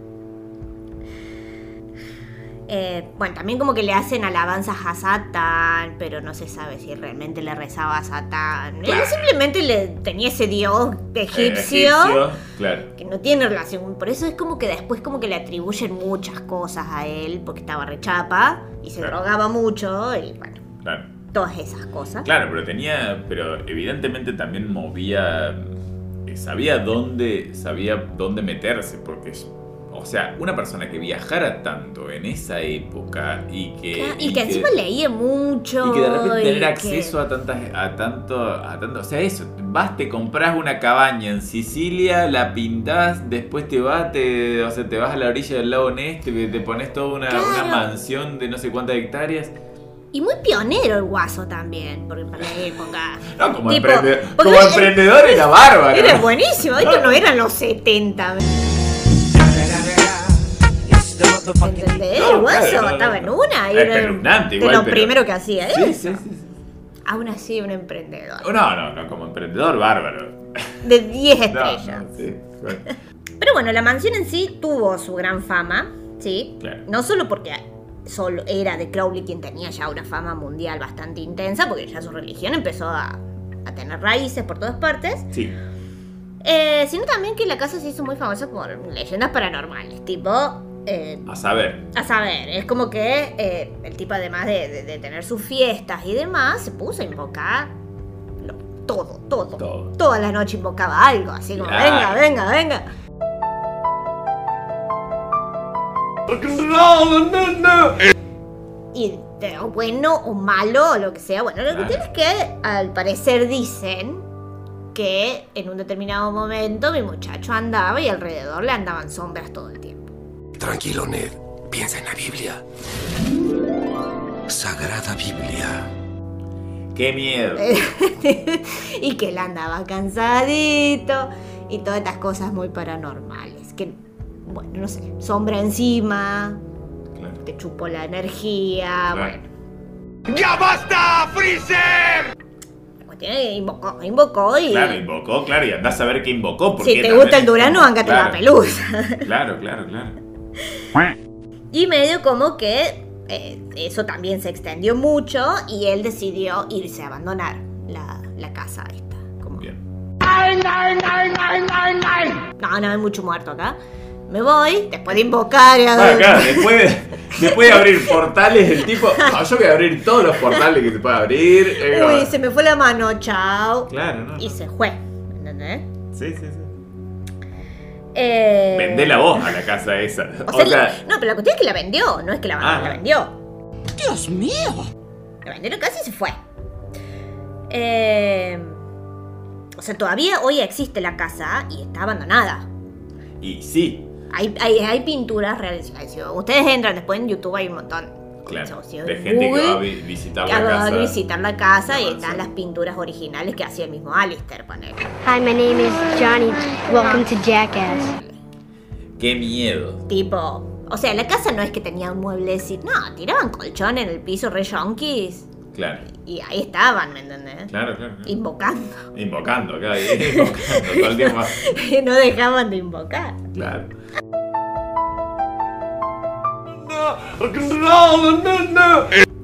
S2: Eh, bueno, también como que le hacen alabanzas a Satán, pero no se sabe si realmente le rezaba a Satán. Él
S1: Claro.
S2: simplemente le tenía ese dios egipcio,
S1: Egipcio, claro.
S2: que no tiene relación. Por eso es como que después como que le atribuyen muchas cosas a él, porque estaba rechapa y se
S1: Claro.
S2: drogaba mucho y bueno,
S1: Claro.
S2: todas esas cosas.
S1: Claro, pero tenía. Pero evidentemente también movía. eh, Sabía dónde. Sabía dónde meterse. Porque. O sea, una persona que viajara tanto en esa época y que.
S2: Y que encima leía mucho.
S1: Y que de repente tener
S2: que-
S1: acceso a tantas, a tanto, a tanto, o sea eso, vas, te compras una cabaña en Sicilia, la pintás, después te vas, te, o sea, te vas a la orilla del lago Ness, te, te pones toda una,
S2: Claro.
S1: una mansión de no sé cuántas hectáreas.
S2: Y muy pionero el guaso también, porque para la época. *laughs*
S1: No, como,
S2: Tipo,
S1: emprende-
S2: porque
S1: como emprendedor era *laughs* bárbaro.
S2: Era buenísimo, esto no eran los 70. ¿Entendés?
S1: No,
S2: el guaso
S1: claro, no, no,
S2: estaba en una. y era
S1: espeluznante
S2: de
S1: igual,
S2: lo
S1: pero-
S2: primero que hacía
S1: Sí,
S2: eso.
S1: sí, sí, sí.
S2: Aún así, un emprendedor.
S1: No, no, no, como emprendedor bárbaro.
S2: De 10
S1: No,
S2: estrellas.
S1: no, sí, bueno,
S2: Pero bueno, la mansión en sí tuvo su gran fama, ¿sí?
S1: claro.
S2: No solo porque solo era de Crowley quien tenía ya una fama mundial bastante intensa, porque ya su religión empezó a, a tener raíces por todas partes,
S1: Sí,
S2: eh, sino también que la casa se hizo muy famosa por leyendas paranormales, tipo... eh,
S1: a saber.
S2: a saber, es como que eh, el tipo además de, de- de tener sus fiestas y demás, se puso a invocar todo, todo,
S1: Todo.
S2: Toda la noche invocaba algo, así como,
S1: Claro.
S2: venga, venga, venga. Y o bueno o malo o lo que sea. Bueno, lo que tiene es que al parecer dicen que en un determinado momento mi muchacho andaba y alrededor le andaban sombras todo el tiempo.
S31: Tranquilo, Ned. Piensa en la Biblia. Sagrada Biblia.
S1: ¡Qué miedo! *laughs*
S2: y que él andaba cansadito y todas estas cosas muy paranormales. Que, bueno, no sé, sombra encima, te chupó la energía, bueno.
S3: ¡Ya basta, Freezer!
S2: Invocó, invocó y...
S1: Claro, invocó, claro, y andás a ver qué invocó. porque
S2: si te gusta el Durano, ángate
S1: Claro.
S2: la pelusa.
S1: Claro, claro, claro.
S2: Y medio como que eh, eso también se extendió mucho y él decidió irse a abandonar la, la casa esta. Como... No, no hay mucho muerto acá. Me voy, después de invocar y
S1: Ah, claro, después de, *laughs* después de abrir portales, el tipo. No, yo voy a abrir todos los portales que se pueda abrir. eh,
S2: Uy, se me fue la mano, chao.
S1: Claro, ¿no?
S2: Y se fue. ¿Entendés?
S1: Sí, sí, sí.
S2: Eh,
S1: Vendé la voz a la casa esa.
S2: O sea, la- no, pero la cuestión es que la vendió, no es que la,
S1: Ah.
S2: la vendió. ¡Dios mío! La vendió la casa y se fue. Eh, o sea, todavía hoy existe la casa y está abandonada.
S1: Y sí,
S2: Hay, hay, hay pinturas reales. Ustedes entran después en YouTube, hay un montón.
S1: Claro.
S2: Si
S1: De
S2: en
S1: gente que
S2: Google,
S1: va a vi- visitar
S2: que
S1: la
S2: va a
S1: casa.
S2: visitar la casa y están las pinturas originales que hacía el mismo Alistair, ponele.
S4: Hi, my name is Johnny. Welcome to Jackass.
S1: ¡Qué miedo!
S2: Tipo, o sea, la casa no es que tenía un mueblecito. No, tiraban colchón en el piso re yonkis.
S1: Claro,
S2: Y ahí estaban, ¿me entendés?
S1: claro, claro. claro.
S2: Invocando.
S1: Invocando eh, *laughs* invocando todo el tiempo. *laughs*
S2: no dejaban de invocar.
S1: Claro.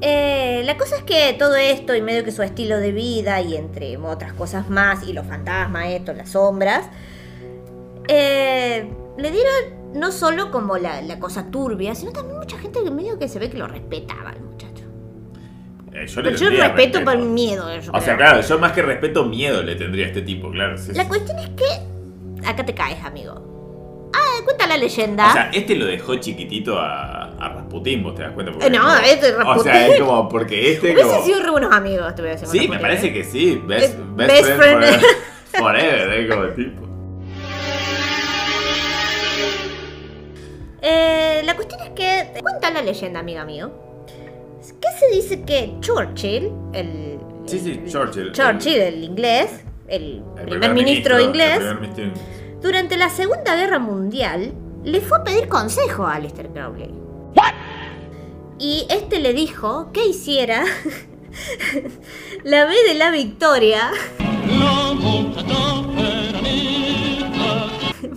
S2: Eh, la cosa es que todo esto y medio que su estilo de vida y entre otras cosas más y los fantasmas, esto, las sombras, eh, le dieron no solo como la, la cosa turbia, sino también mucha gente que medio que se ve que lo respetaba al muchacho.
S1: Eh, yo le
S2: Pero yo respeto por miedo. yo
S1: O sea, claro, yo más que respeto, miedo le tendría a este tipo, claro. sí,
S2: La
S1: sí.
S2: cuestión es que acá te caes, amigo. Ah, cuenta la leyenda.
S1: O sea, este lo dejó chiquitito a, a Rasputín, vos te das cuenta. Porque
S2: Eh, no,
S1: como-
S2: este
S1: O sea,
S2: Rasputín.
S1: es como porque este
S2: Hubiesen
S1: como...
S2: sido re buenos amigos, te voy a decir.
S1: Sí, me
S2: cosa,
S1: parece
S2: ¿eh?
S1: que sí. Best,
S2: Eh,
S1: best,
S2: best
S1: friend,
S2: friend.
S1: forever, *laughs* forever, eh, como tipo.
S2: Eh, la cuestión es que cuenta la leyenda, amiga mío. ¿Qué se dice que Churchill, el
S1: Sí, sí, Churchill.
S2: Churchill, el inglés, el,
S1: el
S2: primer ministro inglés,
S1: el primer ministro-
S2: durante la Segunda Guerra Mundial le fue a pedir consejo a Aleister Crowley. Y este le dijo que hiciera *laughs* la B de la victoria *laughs*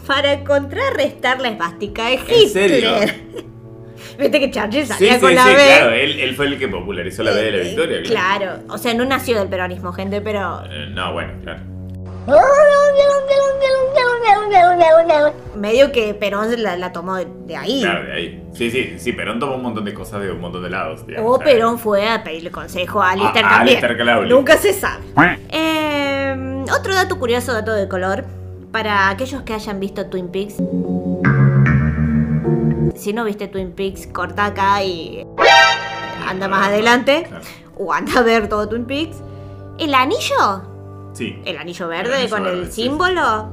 S2: para contrarrestar la esvástica de Hitler.
S1: ¿En serio? *laughs*
S2: Viste que Churchill
S1: Sí,
S2: salía
S1: sí,
S2: con
S1: sí,
S2: la B.
S1: claro. Él, él fue el que popularizó la B de la victoria. claro.
S2: Claro, o sea, no nació del peronismo, gente, pero
S1: Eh, no, bueno, claro.
S2: Medio que Perón la, la tomó de, de ahí.
S1: Claro, de ahí. Sí, sí, sí, Perón tomó un montón de cosas de un montón de lados. digamos,
S2: O Perón fue a pedirle consejo a Alistair
S1: A- a Crowley.
S2: Nunca se sabe. Eh, otro dato curioso, dato de color, para aquellos que hayan visto Twin Peaks. Si no viste Twin Peaks, corta acá y anda más adelante. O anda a ver todo Twin Peaks. El anillo,
S1: Sí.
S2: el anillo verde
S1: El anillo
S2: con
S1: verde,
S2: el
S1: sí,
S2: símbolo,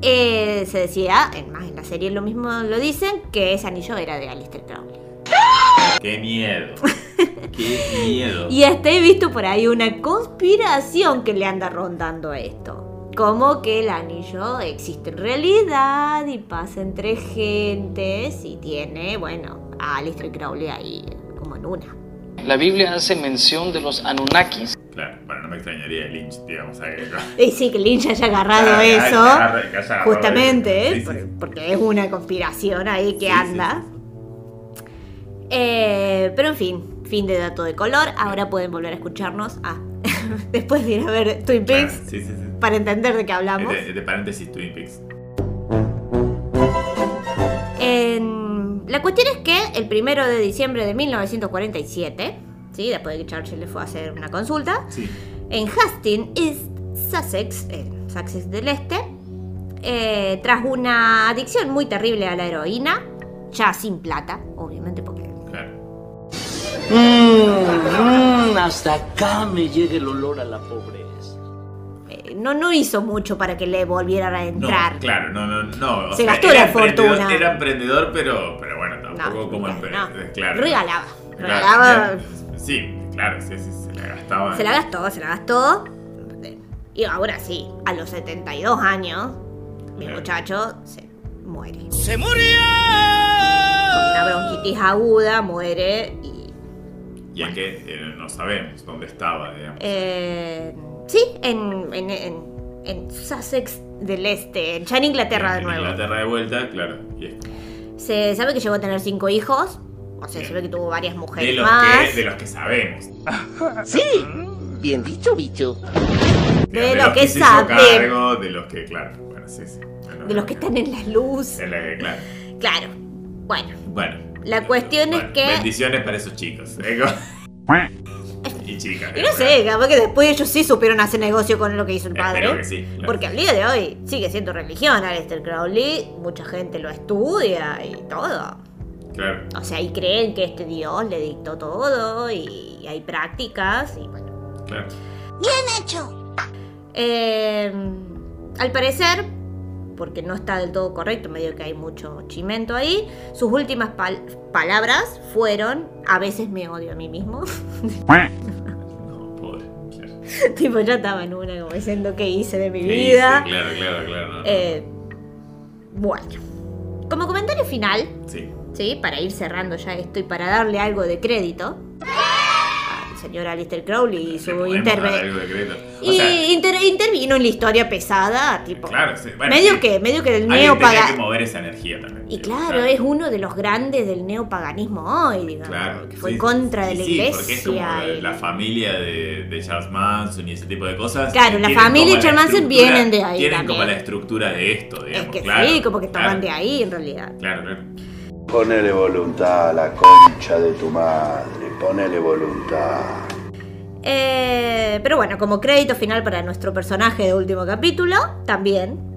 S2: eh, se decía, en más en la serie lo mismo lo dicen, que ese anillo era de Alistair Crowley. *laughs*
S1: Qué miedo. *laughs* Qué miedo.
S2: Y hasta he visto por ahí una conspiración que le anda rondando a esto. Como que el anillo existe en realidad y pasa entre gentes y tiene, bueno, a Alistair Crowley ahí como en una.
S33: La Biblia hace mención de los Anunnakis.
S1: Claro, bueno, no me extrañaría Lynch, digamos.
S2: Y sí, que Lynch haya agarrado eso.
S1: agarrado
S2: justamente. ¿eh?
S1: Sí,
S2: Por-
S1: sí.
S2: porque es una conspiración ahí que
S1: Sí,
S2: anda. Eh, pero en fin, fin de dato de color. Ahora pueden volver a escucharnos. Ah, *laughs* después de ir a ver Twin Peaks.
S1: Sí, sí, sí.
S2: para entender de qué hablamos.
S1: De, de paréntesis Twin Peaks.
S2: En- La cuestión es que el primero de diciembre de 1947, ¿sí? después de que Churchill le fue a hacer una consulta,
S1: Sí.
S2: en Hastings, East Sussex, en Sussex del Este, eh, tras una adicción muy terrible a la heroína, ya sin plata, obviamente, porque
S1: Claro.
S34: Mmm, hasta acá me llega el olor a la pobreza.
S2: eh, no, no hizo mucho para que le volviera a
S1: No,
S2: entrar.
S1: claro, no, no, no.
S2: Se
S1: sea,
S2: gastó la fortuna.
S1: Era emprendedor, pero, pero bueno, tampoco
S2: No,
S1: como
S2: no,
S1: emprendedor. Claro.
S2: Regalaba. Regalaba.
S1: Sí, claro, sí, sí, se la gastaba.
S2: Se la gastó, se la gastó. Y ahora sí, a los 72 años, mi muchacho se muere.
S20: ¡Se murió!
S2: Con una bronquitis aguda, muere y.
S1: Y es que eh, no sabemos dónde estaba, digamos.
S2: eh, sí, en, en, en, en Sussex del Este, ya en Inglaterra de
S1: En
S2: nuevo.
S1: Inglaterra de vuelta, claro.
S2: Se sabe que llegó a tener cinco hijos. O sea, se ve que tuvo varias
S1: de
S2: mujeres
S1: los,
S2: más.
S1: que, de los que sabemos. *laughs*
S34: Sí, bien dicho, bicho.
S2: De
S1: los
S2: lo que
S1: se hizo
S2: sabe.
S1: cargo, de los que, claro. Bueno, sí, sí. Bueno,
S2: De los que están en la luz.
S1: de la que, claro.
S2: Claro. Bueno,
S1: Bueno.
S2: la cuestión es que.
S1: Bendiciones para esos chicos. ¿eh? *laughs* y chicas.
S2: Y no sé, capaz que después ellos sí supieron hacer negocio con lo que hizo el padre.
S1: Espero que sí. claro.
S2: Porque al día de hoy sigue siendo religión Aleister Crowley. Mucha gente lo estudia y todo.
S1: Claro.
S2: O sea, y creen que este dios le dictó todo y hay prácticas y bueno.
S1: Claro.
S4: Bien hecho.
S2: Eh, al parecer, porque no está del todo correcto, medio que hay mucho chimento ahí, sus últimas pal- palabras fueron, a veces me odio a mí mismo. *laughs*
S1: No, pobre. Claro.
S2: tipo, ya estaba en una como diciendo qué hice de mi
S1: ¿Qué
S2: vida.
S1: hice? Claro, claro, claro. no, no.
S2: Eh, bueno, como comentario final,
S1: Sí.
S2: ¿Sí? Para ir cerrando ya esto y para darle algo de crédito al señor Alistair Crowley y su intervención.
S1: de
S2: Y
S1: sea,
S2: inter- intervino en la historia pesada, tipo.
S1: claro, sí. Bueno,
S2: medio
S1: sí.
S2: que, medio que del
S1: tenía que
S2: neopaganismo.
S1: mover esa energía también.
S2: Y claro, es uno de los grandes del neopaganismo hoy, digamos.
S1: Claro,
S2: que fue
S1: sí,
S2: en contra de la
S1: sí,
S2: iglesia.
S1: porque es como
S2: y-
S1: la familia de, de Charles Manson y ese tipo de cosas.
S2: Claro, la familia y Charles Manson vienen de ahí
S1: Tienen
S2: también.
S1: como la estructura de esto,
S2: es
S1: digamos.
S2: que
S1: claro,
S2: sí, como que toman de ahí en realidad.
S1: Claro, claro.
S35: Ponele voluntad a la concha de tu madre, ponele voluntad.
S2: Eh, pero bueno, como crédito final para nuestro personaje de último capítulo, también.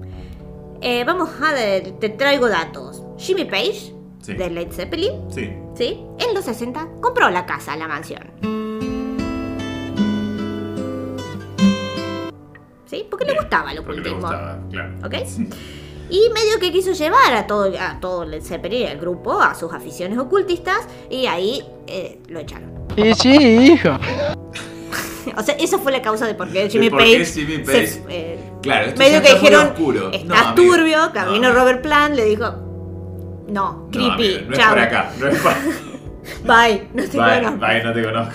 S2: eh, vamos a ver, te traigo datos. Jimmy Page,
S1: Sí.
S2: de Led Zeppelin,
S1: Sí.
S2: ¿sí? En los 60 compró la casa, la mansión. ¿Sí? Porque le gustaba el
S1: Porque le
S2: ocultismo.
S1: gustaba, claro.
S2: ¿Ok? *laughs* Y medio que quiso llevar a todo, a todo el grupo, a sus aficiones ocultistas, y ahí eh, lo echaron.
S28: Y sí, hijo. *laughs*
S2: O sea, esa fue la causa de por qué Jimmy
S1: por qué
S2: Page.
S1: Jimmy
S2: se-
S1: Page-
S2: eh,
S1: Claro, esto
S2: medio que dijeron,
S1: oscuro. No,
S2: estás
S1: amigo.
S2: turbio, vino Robert Plant, le dijo, no,
S1: No,
S2: creepy,
S1: amigo, no es
S2: chao.
S1: por acá. No es por... *laughs*
S2: Bye, no te
S1: Bye,
S2: conozco.
S1: bye, no te conozco.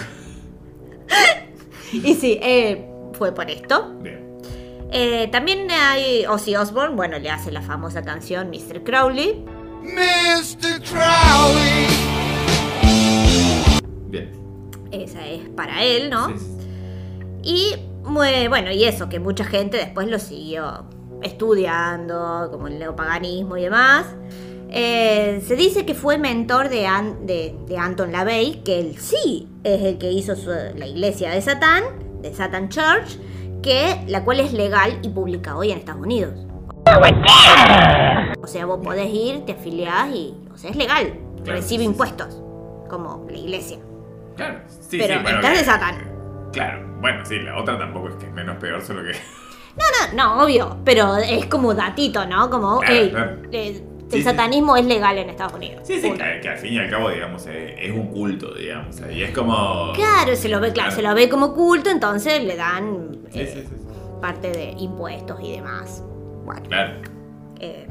S1: *laughs*
S2: Y sí, eh, fue por esto.
S1: Bien.
S2: Eh, también hay Ozzy Osbourne, bueno, le hace la famosa canción Mr. Crowley.
S11: Mr. Crowley.
S1: Bien.
S2: Esa es para él, ¿no?
S1: Sí, sí.
S2: Y bueno, y eso, que mucha gente después lo siguió estudiando, como el neopaganismo y demás. Eh, se dice que fue mentor de, An- de, de Anton LaVey, que él sí es el que hizo su- la iglesia de Satán, de Satan Church, que, la cual es legal y pública hoy en Estados Unidos. O sea, vos podés ir, te afiliás y, o sea, es legal,
S1: Claro,
S2: recibe
S1: sí,
S2: impuestos, como la iglesia.
S1: Claro. Sí,
S2: Pero
S1: sí, bueno,
S2: estás de Satán.
S1: Claro. Bueno, sí, la otra tampoco es que es menos peor, solo que.
S2: No, no, no, obvio, pero es como datito, ¿no? Como,
S1: Claro,
S2: hey,
S1: claro.
S2: eh,
S1: Sí,
S2: el
S1: sí.
S2: satanismo es legal en Estados Unidos.
S1: Sí, sí, que, que al fin y al cabo, digamos, eh, es un culto, digamos. Y es como.
S2: Claro, se lo ve, claro,
S1: Claro.
S2: se lo ve como culto, entonces le dan eh,
S1: sí, sí. sí.
S2: parte de impuestos y demás. Bueno,
S1: Claro.
S2: eh,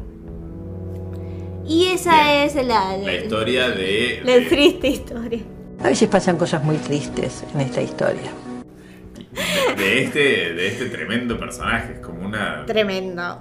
S2: y esa es la,
S1: La historia de.
S2: la
S1: de-
S2: triste historia.
S28: A veces pasan cosas muy tristes en esta historia.
S1: de este, de este tremendo personaje. Es como una.
S2: Tremendo.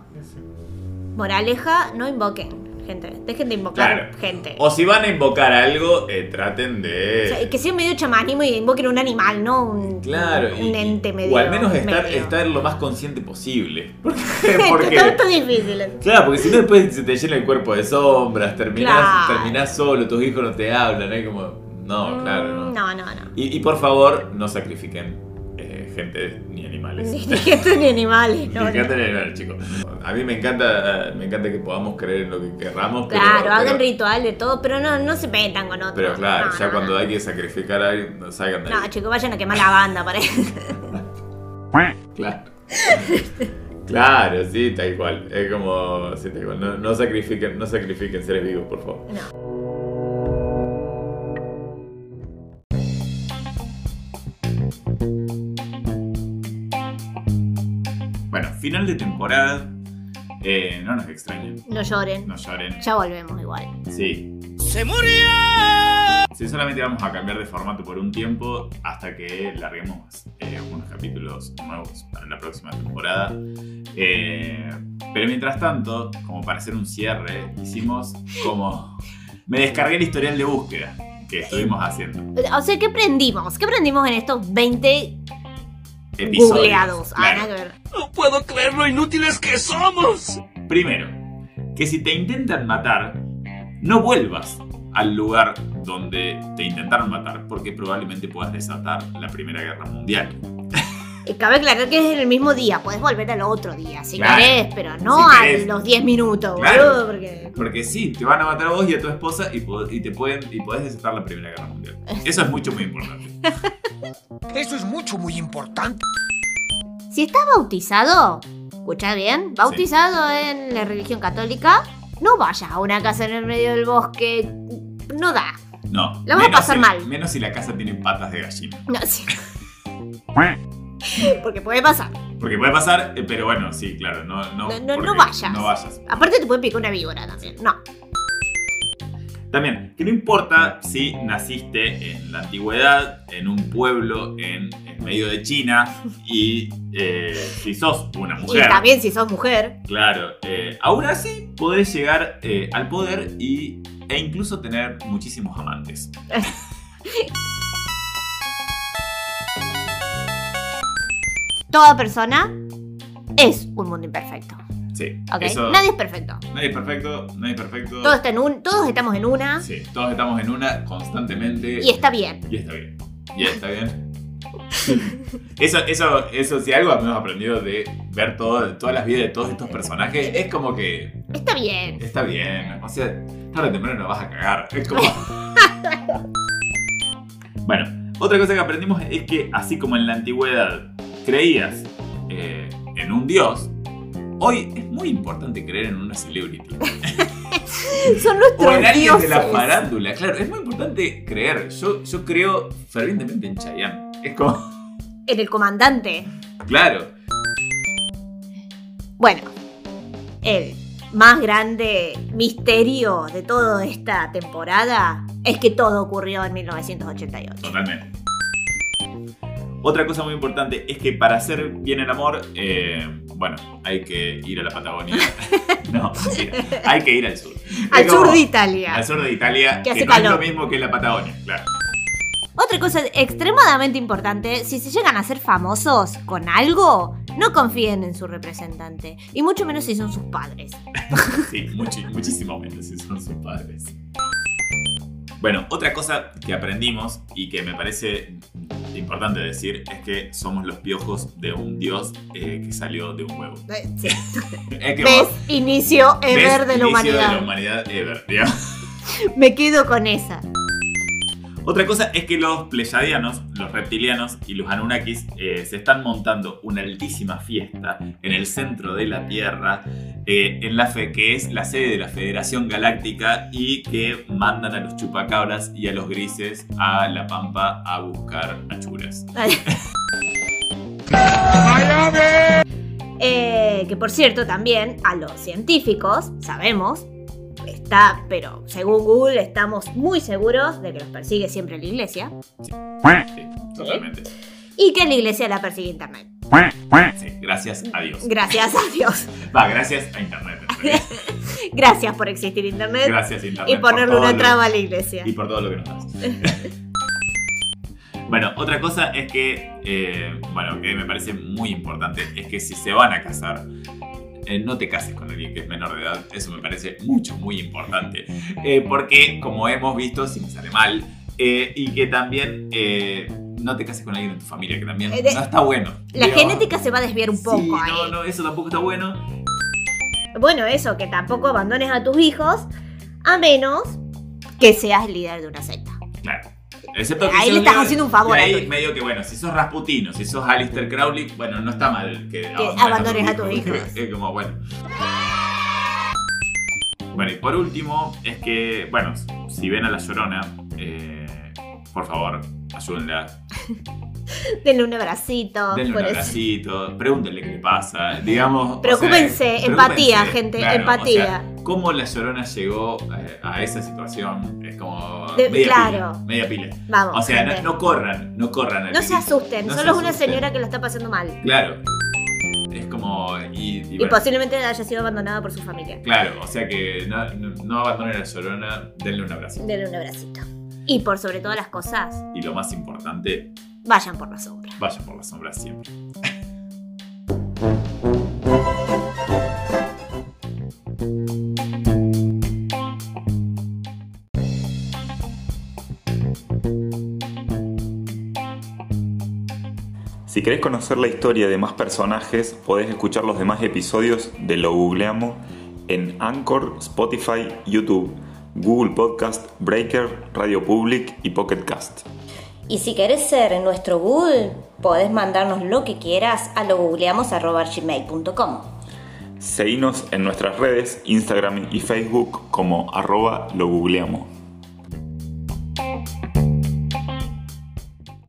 S2: Moraleja, no invoquen, gente. Dejen de invocar
S1: Claro.
S2: gente.
S1: O si van a invocar algo, eh, traten de.
S2: O sea, que sea medio chamanismo y invoquen un animal, no un,
S1: Claro,
S2: un ente medio.
S1: o al menos estar,
S2: medio.
S1: estar lo más consciente posible. *laughs* Porque, *laughs* porque-
S2: difícil.
S1: claro, porque si no después se te llena el cuerpo de sombras, terminás,
S2: Claro.
S1: terminás solo, tus hijos no te hablan, ¿eh? Como, no, claro, no.
S2: Mm, No, no, no.
S1: Y, y por favor, no sacrifiquen eh, gente ni animales.
S2: Ni, *laughs* ni gente ni animales, no, no.
S1: encanta el animal, chicos. A mí me encanta, me encanta que podamos creer en lo que querramos. pero-
S2: Claro,
S1: pero,
S2: hagan ritual de todo, pero no, no se metan con otros.
S1: Pero claro,
S2: No,
S1: ya
S2: no,
S1: cuando
S2: no.
S1: hay que sacrificar a alguien, no salgan de
S2: No, chicos, vayan a quemar la banda, para
S1: Claro. Claro, sí, tal cual. Es como. Sí, tal cual. No, no sacrifiquen, no sacrifiquen seres vivos, por favor.
S2: No.
S1: Bueno, final de temporada. Eh, no nos extrañen.
S2: No lloren.
S1: No lloren.
S2: Ya volvemos igual.
S1: Sí.
S20: ¡Se murió!
S1: Sí, solamente vamos a cambiar de formato por un tiempo hasta que larguemos eh, unos capítulos nuevos para la próxima temporada. Eh, pero mientras tanto, como para hacer un cierre, hicimos como... Me descargué el historial de búsqueda que estuvimos haciendo.
S2: O sea, ¿qué aprendimos? ¿Qué aprendimos en estos 20
S1: Episodios.
S2: googleados? Ah,
S1: Claro.
S20: ¡No puedo creer lo inútiles que somos!
S1: Primero, que si te intentan matar, no vuelvas al lugar donde te intentaron matar, porque probablemente puedas desatar la Primera Guerra Mundial.
S2: Y cabe aclarar que es en el mismo día, puedes volver al otro día si
S1: Claro.
S2: querés, pero no
S1: Si
S2: a
S1: querés.
S2: los 10 minutos,
S1: Claro.
S2: boludo, porque
S1: Porque sí, te van a matar a vos y a tu esposa y, te pueden y podés desatar la Primera Guerra Mundial. *laughs* Eso es mucho, muy importante. *laughs*
S34: Eso es mucho, muy importante.
S2: si estás bautizado, escucha bien, bautizado en la religión católica, no vayas a una casa en el medio del bosque, no da.
S1: No.
S2: La vas a pasar
S1: si-
S2: mal.
S1: Menos si la casa tiene patas de gallina.
S2: No, sí. *laughs* *laughs* Porque puede pasar.
S1: Porque puede pasar, eh, pero bueno, sí, claro. No, no,
S2: No, no,
S1: porque
S2: no vayas.
S1: No vayas.
S2: Aparte te puede picar una víbora también. No.
S1: También, que no importa si naciste en la antigüedad, en un pueblo en el medio de China y eh, si sos una
S2: Y
S1: mujer.
S2: también si sos mujer.
S1: Claro, eh, aún así podés llegar eh, al poder y, e incluso tener muchísimos amantes. *laughs*
S2: Toda persona es un mundo imperfecto.
S1: Sí,
S2: ¿Ok?
S1: eso-
S2: Nadie es perfecto.
S1: nadie es perfecto, nadie es perfecto.
S2: Todos, están en un- todos estamos en una
S1: Sí, todos estamos en una constantemente.
S2: y está bien.
S1: Y está bien. Y está bien. Eso, eso, eso, si algo hemos aprendido de ver todo, todas las vidas de todos estos personajes, es como que
S2: Está bien.
S1: está bien. O sea, tarde o temprano nos vas a cagar. Es como. *laughs* bueno, otra cosa que aprendimos es que, así como en la antigüedad creías eh, en un dios, hoy es muy importante creer en una celebrity. *laughs*
S2: Son
S1: O
S2: nuestros
S1: en alguien de la farándula, claro, es muy importante creer. Yo, yo creo fervientemente en Chayanne. Es como, *laughs*
S2: En el comandante.
S1: claro,
S2: Bueno, el más grande misterio de toda esta temporada es que todo ocurrió en 1988.
S1: totalmente. Otra cosa muy importante es que para hacer bien el amor, eh, bueno, hay que ir a la Patagonia. *laughs* no, mentira. hay que ir al sur.
S2: Al
S1: como-
S2: sur de Italia.
S1: Al sur de Italia,
S2: Que
S1: que,
S2: hace
S1: no es lo mismo que la Patagonia, claro.
S2: Otra cosa extremadamente importante, si se llegan a ser famosos con algo, no confíen en su representante. Y mucho menos si son sus padres. *laughs*
S1: Sí, muchísimo menos si son sus padres. Bueno, otra cosa que aprendimos y que me parece importante decir es que somos los piojos de un dios eh, que salió de un huevo.
S2: Sí. *laughs*
S1: Es que
S2: ¿Ves?
S1: vos-
S2: Inicio ever
S1: ves
S2: de la
S1: inicio
S2: humanidad.
S1: de la humanidad ever, digamos.
S2: Me quedo con esa.
S1: Otra cosa es que los pleyadianos, los reptilianos y los Anunnakis eh, se están montando una altísima fiesta en el centro de la Tierra, eh, en la fe, que es la sede de la Federación Galáctica y que mandan a los chupacabras y a los grises a la Pampa a buscar achuras.
S2: Eh, que por cierto, también a los científicos, sabemos, está, pero según Google estamos muy seguros de que los persigue siempre la iglesia
S1: Sí, totalmente.
S2: y que la iglesia la persigue Internet.
S1: Sí, gracias a Dios.
S2: Gracias a Dios.
S1: Va, gracias a Internet. *laughs*
S2: Gracias por existir Internet.
S1: Gracias Internet.
S2: Y ponerle una
S1: lo-
S2: traba a la iglesia.
S1: Y por todo lo que nos das. *laughs* bueno, otra cosa es que, eh, bueno, que me parece muy importante, es que si se van a casar, eh, no te cases con alguien que es menor de edad. Eso me parece mucho, muy importante. Eh, porque, como hemos visto, si me sale mal, eh, y que también no te cases con alguien de tu familia, que también
S2: de-
S1: no está bueno.
S2: La genética se va a desviar un poco
S1: sí,
S2: ahí.
S1: no, no, eso tampoco está bueno.
S2: Bueno, eso, que tampoco abandones a tus hijos a menos que seas el líder de una secta.
S1: Claro. Excepto que
S2: Ahí le estás haciendo un favor
S1: ahí medio que, bueno, si sos Rasputino, si sos Alistair Crowley, bueno, no está mal que,
S2: abandones a tus hijos. *laughs*
S1: es como, bueno. Bueno, y por último, es que, bueno, si ven a la llorona, eh, por favor, ayúdenla. *laughs*
S2: Denle un abracito.
S1: Denle un
S2: por eso.
S1: abracito, pregúntenle qué le pasa. Digamos. o
S2: Preocúpense,
S1: sea,
S2: empatía,
S1: preocúpense,
S2: gente,
S1: claro,
S2: empatía.
S1: o sea, cómo la llorona llegó eh, a esa situación es como.
S2: De-
S1: media
S2: claro.
S1: pila. Media pila.
S2: Vamos,
S1: O sea, no, no corran, no corran.
S2: No se asusten,
S1: No
S2: solo es una señora que lo está pasando mal.
S1: Claro. Es como. Y, y
S2: Y
S1: bueno,
S2: posiblemente haya sido abandonada por su familia.
S1: Claro, o sea que no, no, abandonen a la llorona, denle un abrazo.
S2: Denle un abracito. Y por sobre todas las cosas,
S1: Y lo más importante,
S2: vayan por la sombra.
S1: vayan por las sombras siempre.
S36: Si querés conocer la historia de más personajes, podés escuchar los demás episodios de Lo Googleamos en Anchor, Spotify, YouTube, Google Podcast, Breaker, Radio Public y Pocket Cast.
S2: Y si querés ser nuestro Google, podés mandarnos lo que quieras a logoogleamos.gmail.com
S36: Seguinos en nuestras redes, Instagram y Facebook como arroba lo googleamos.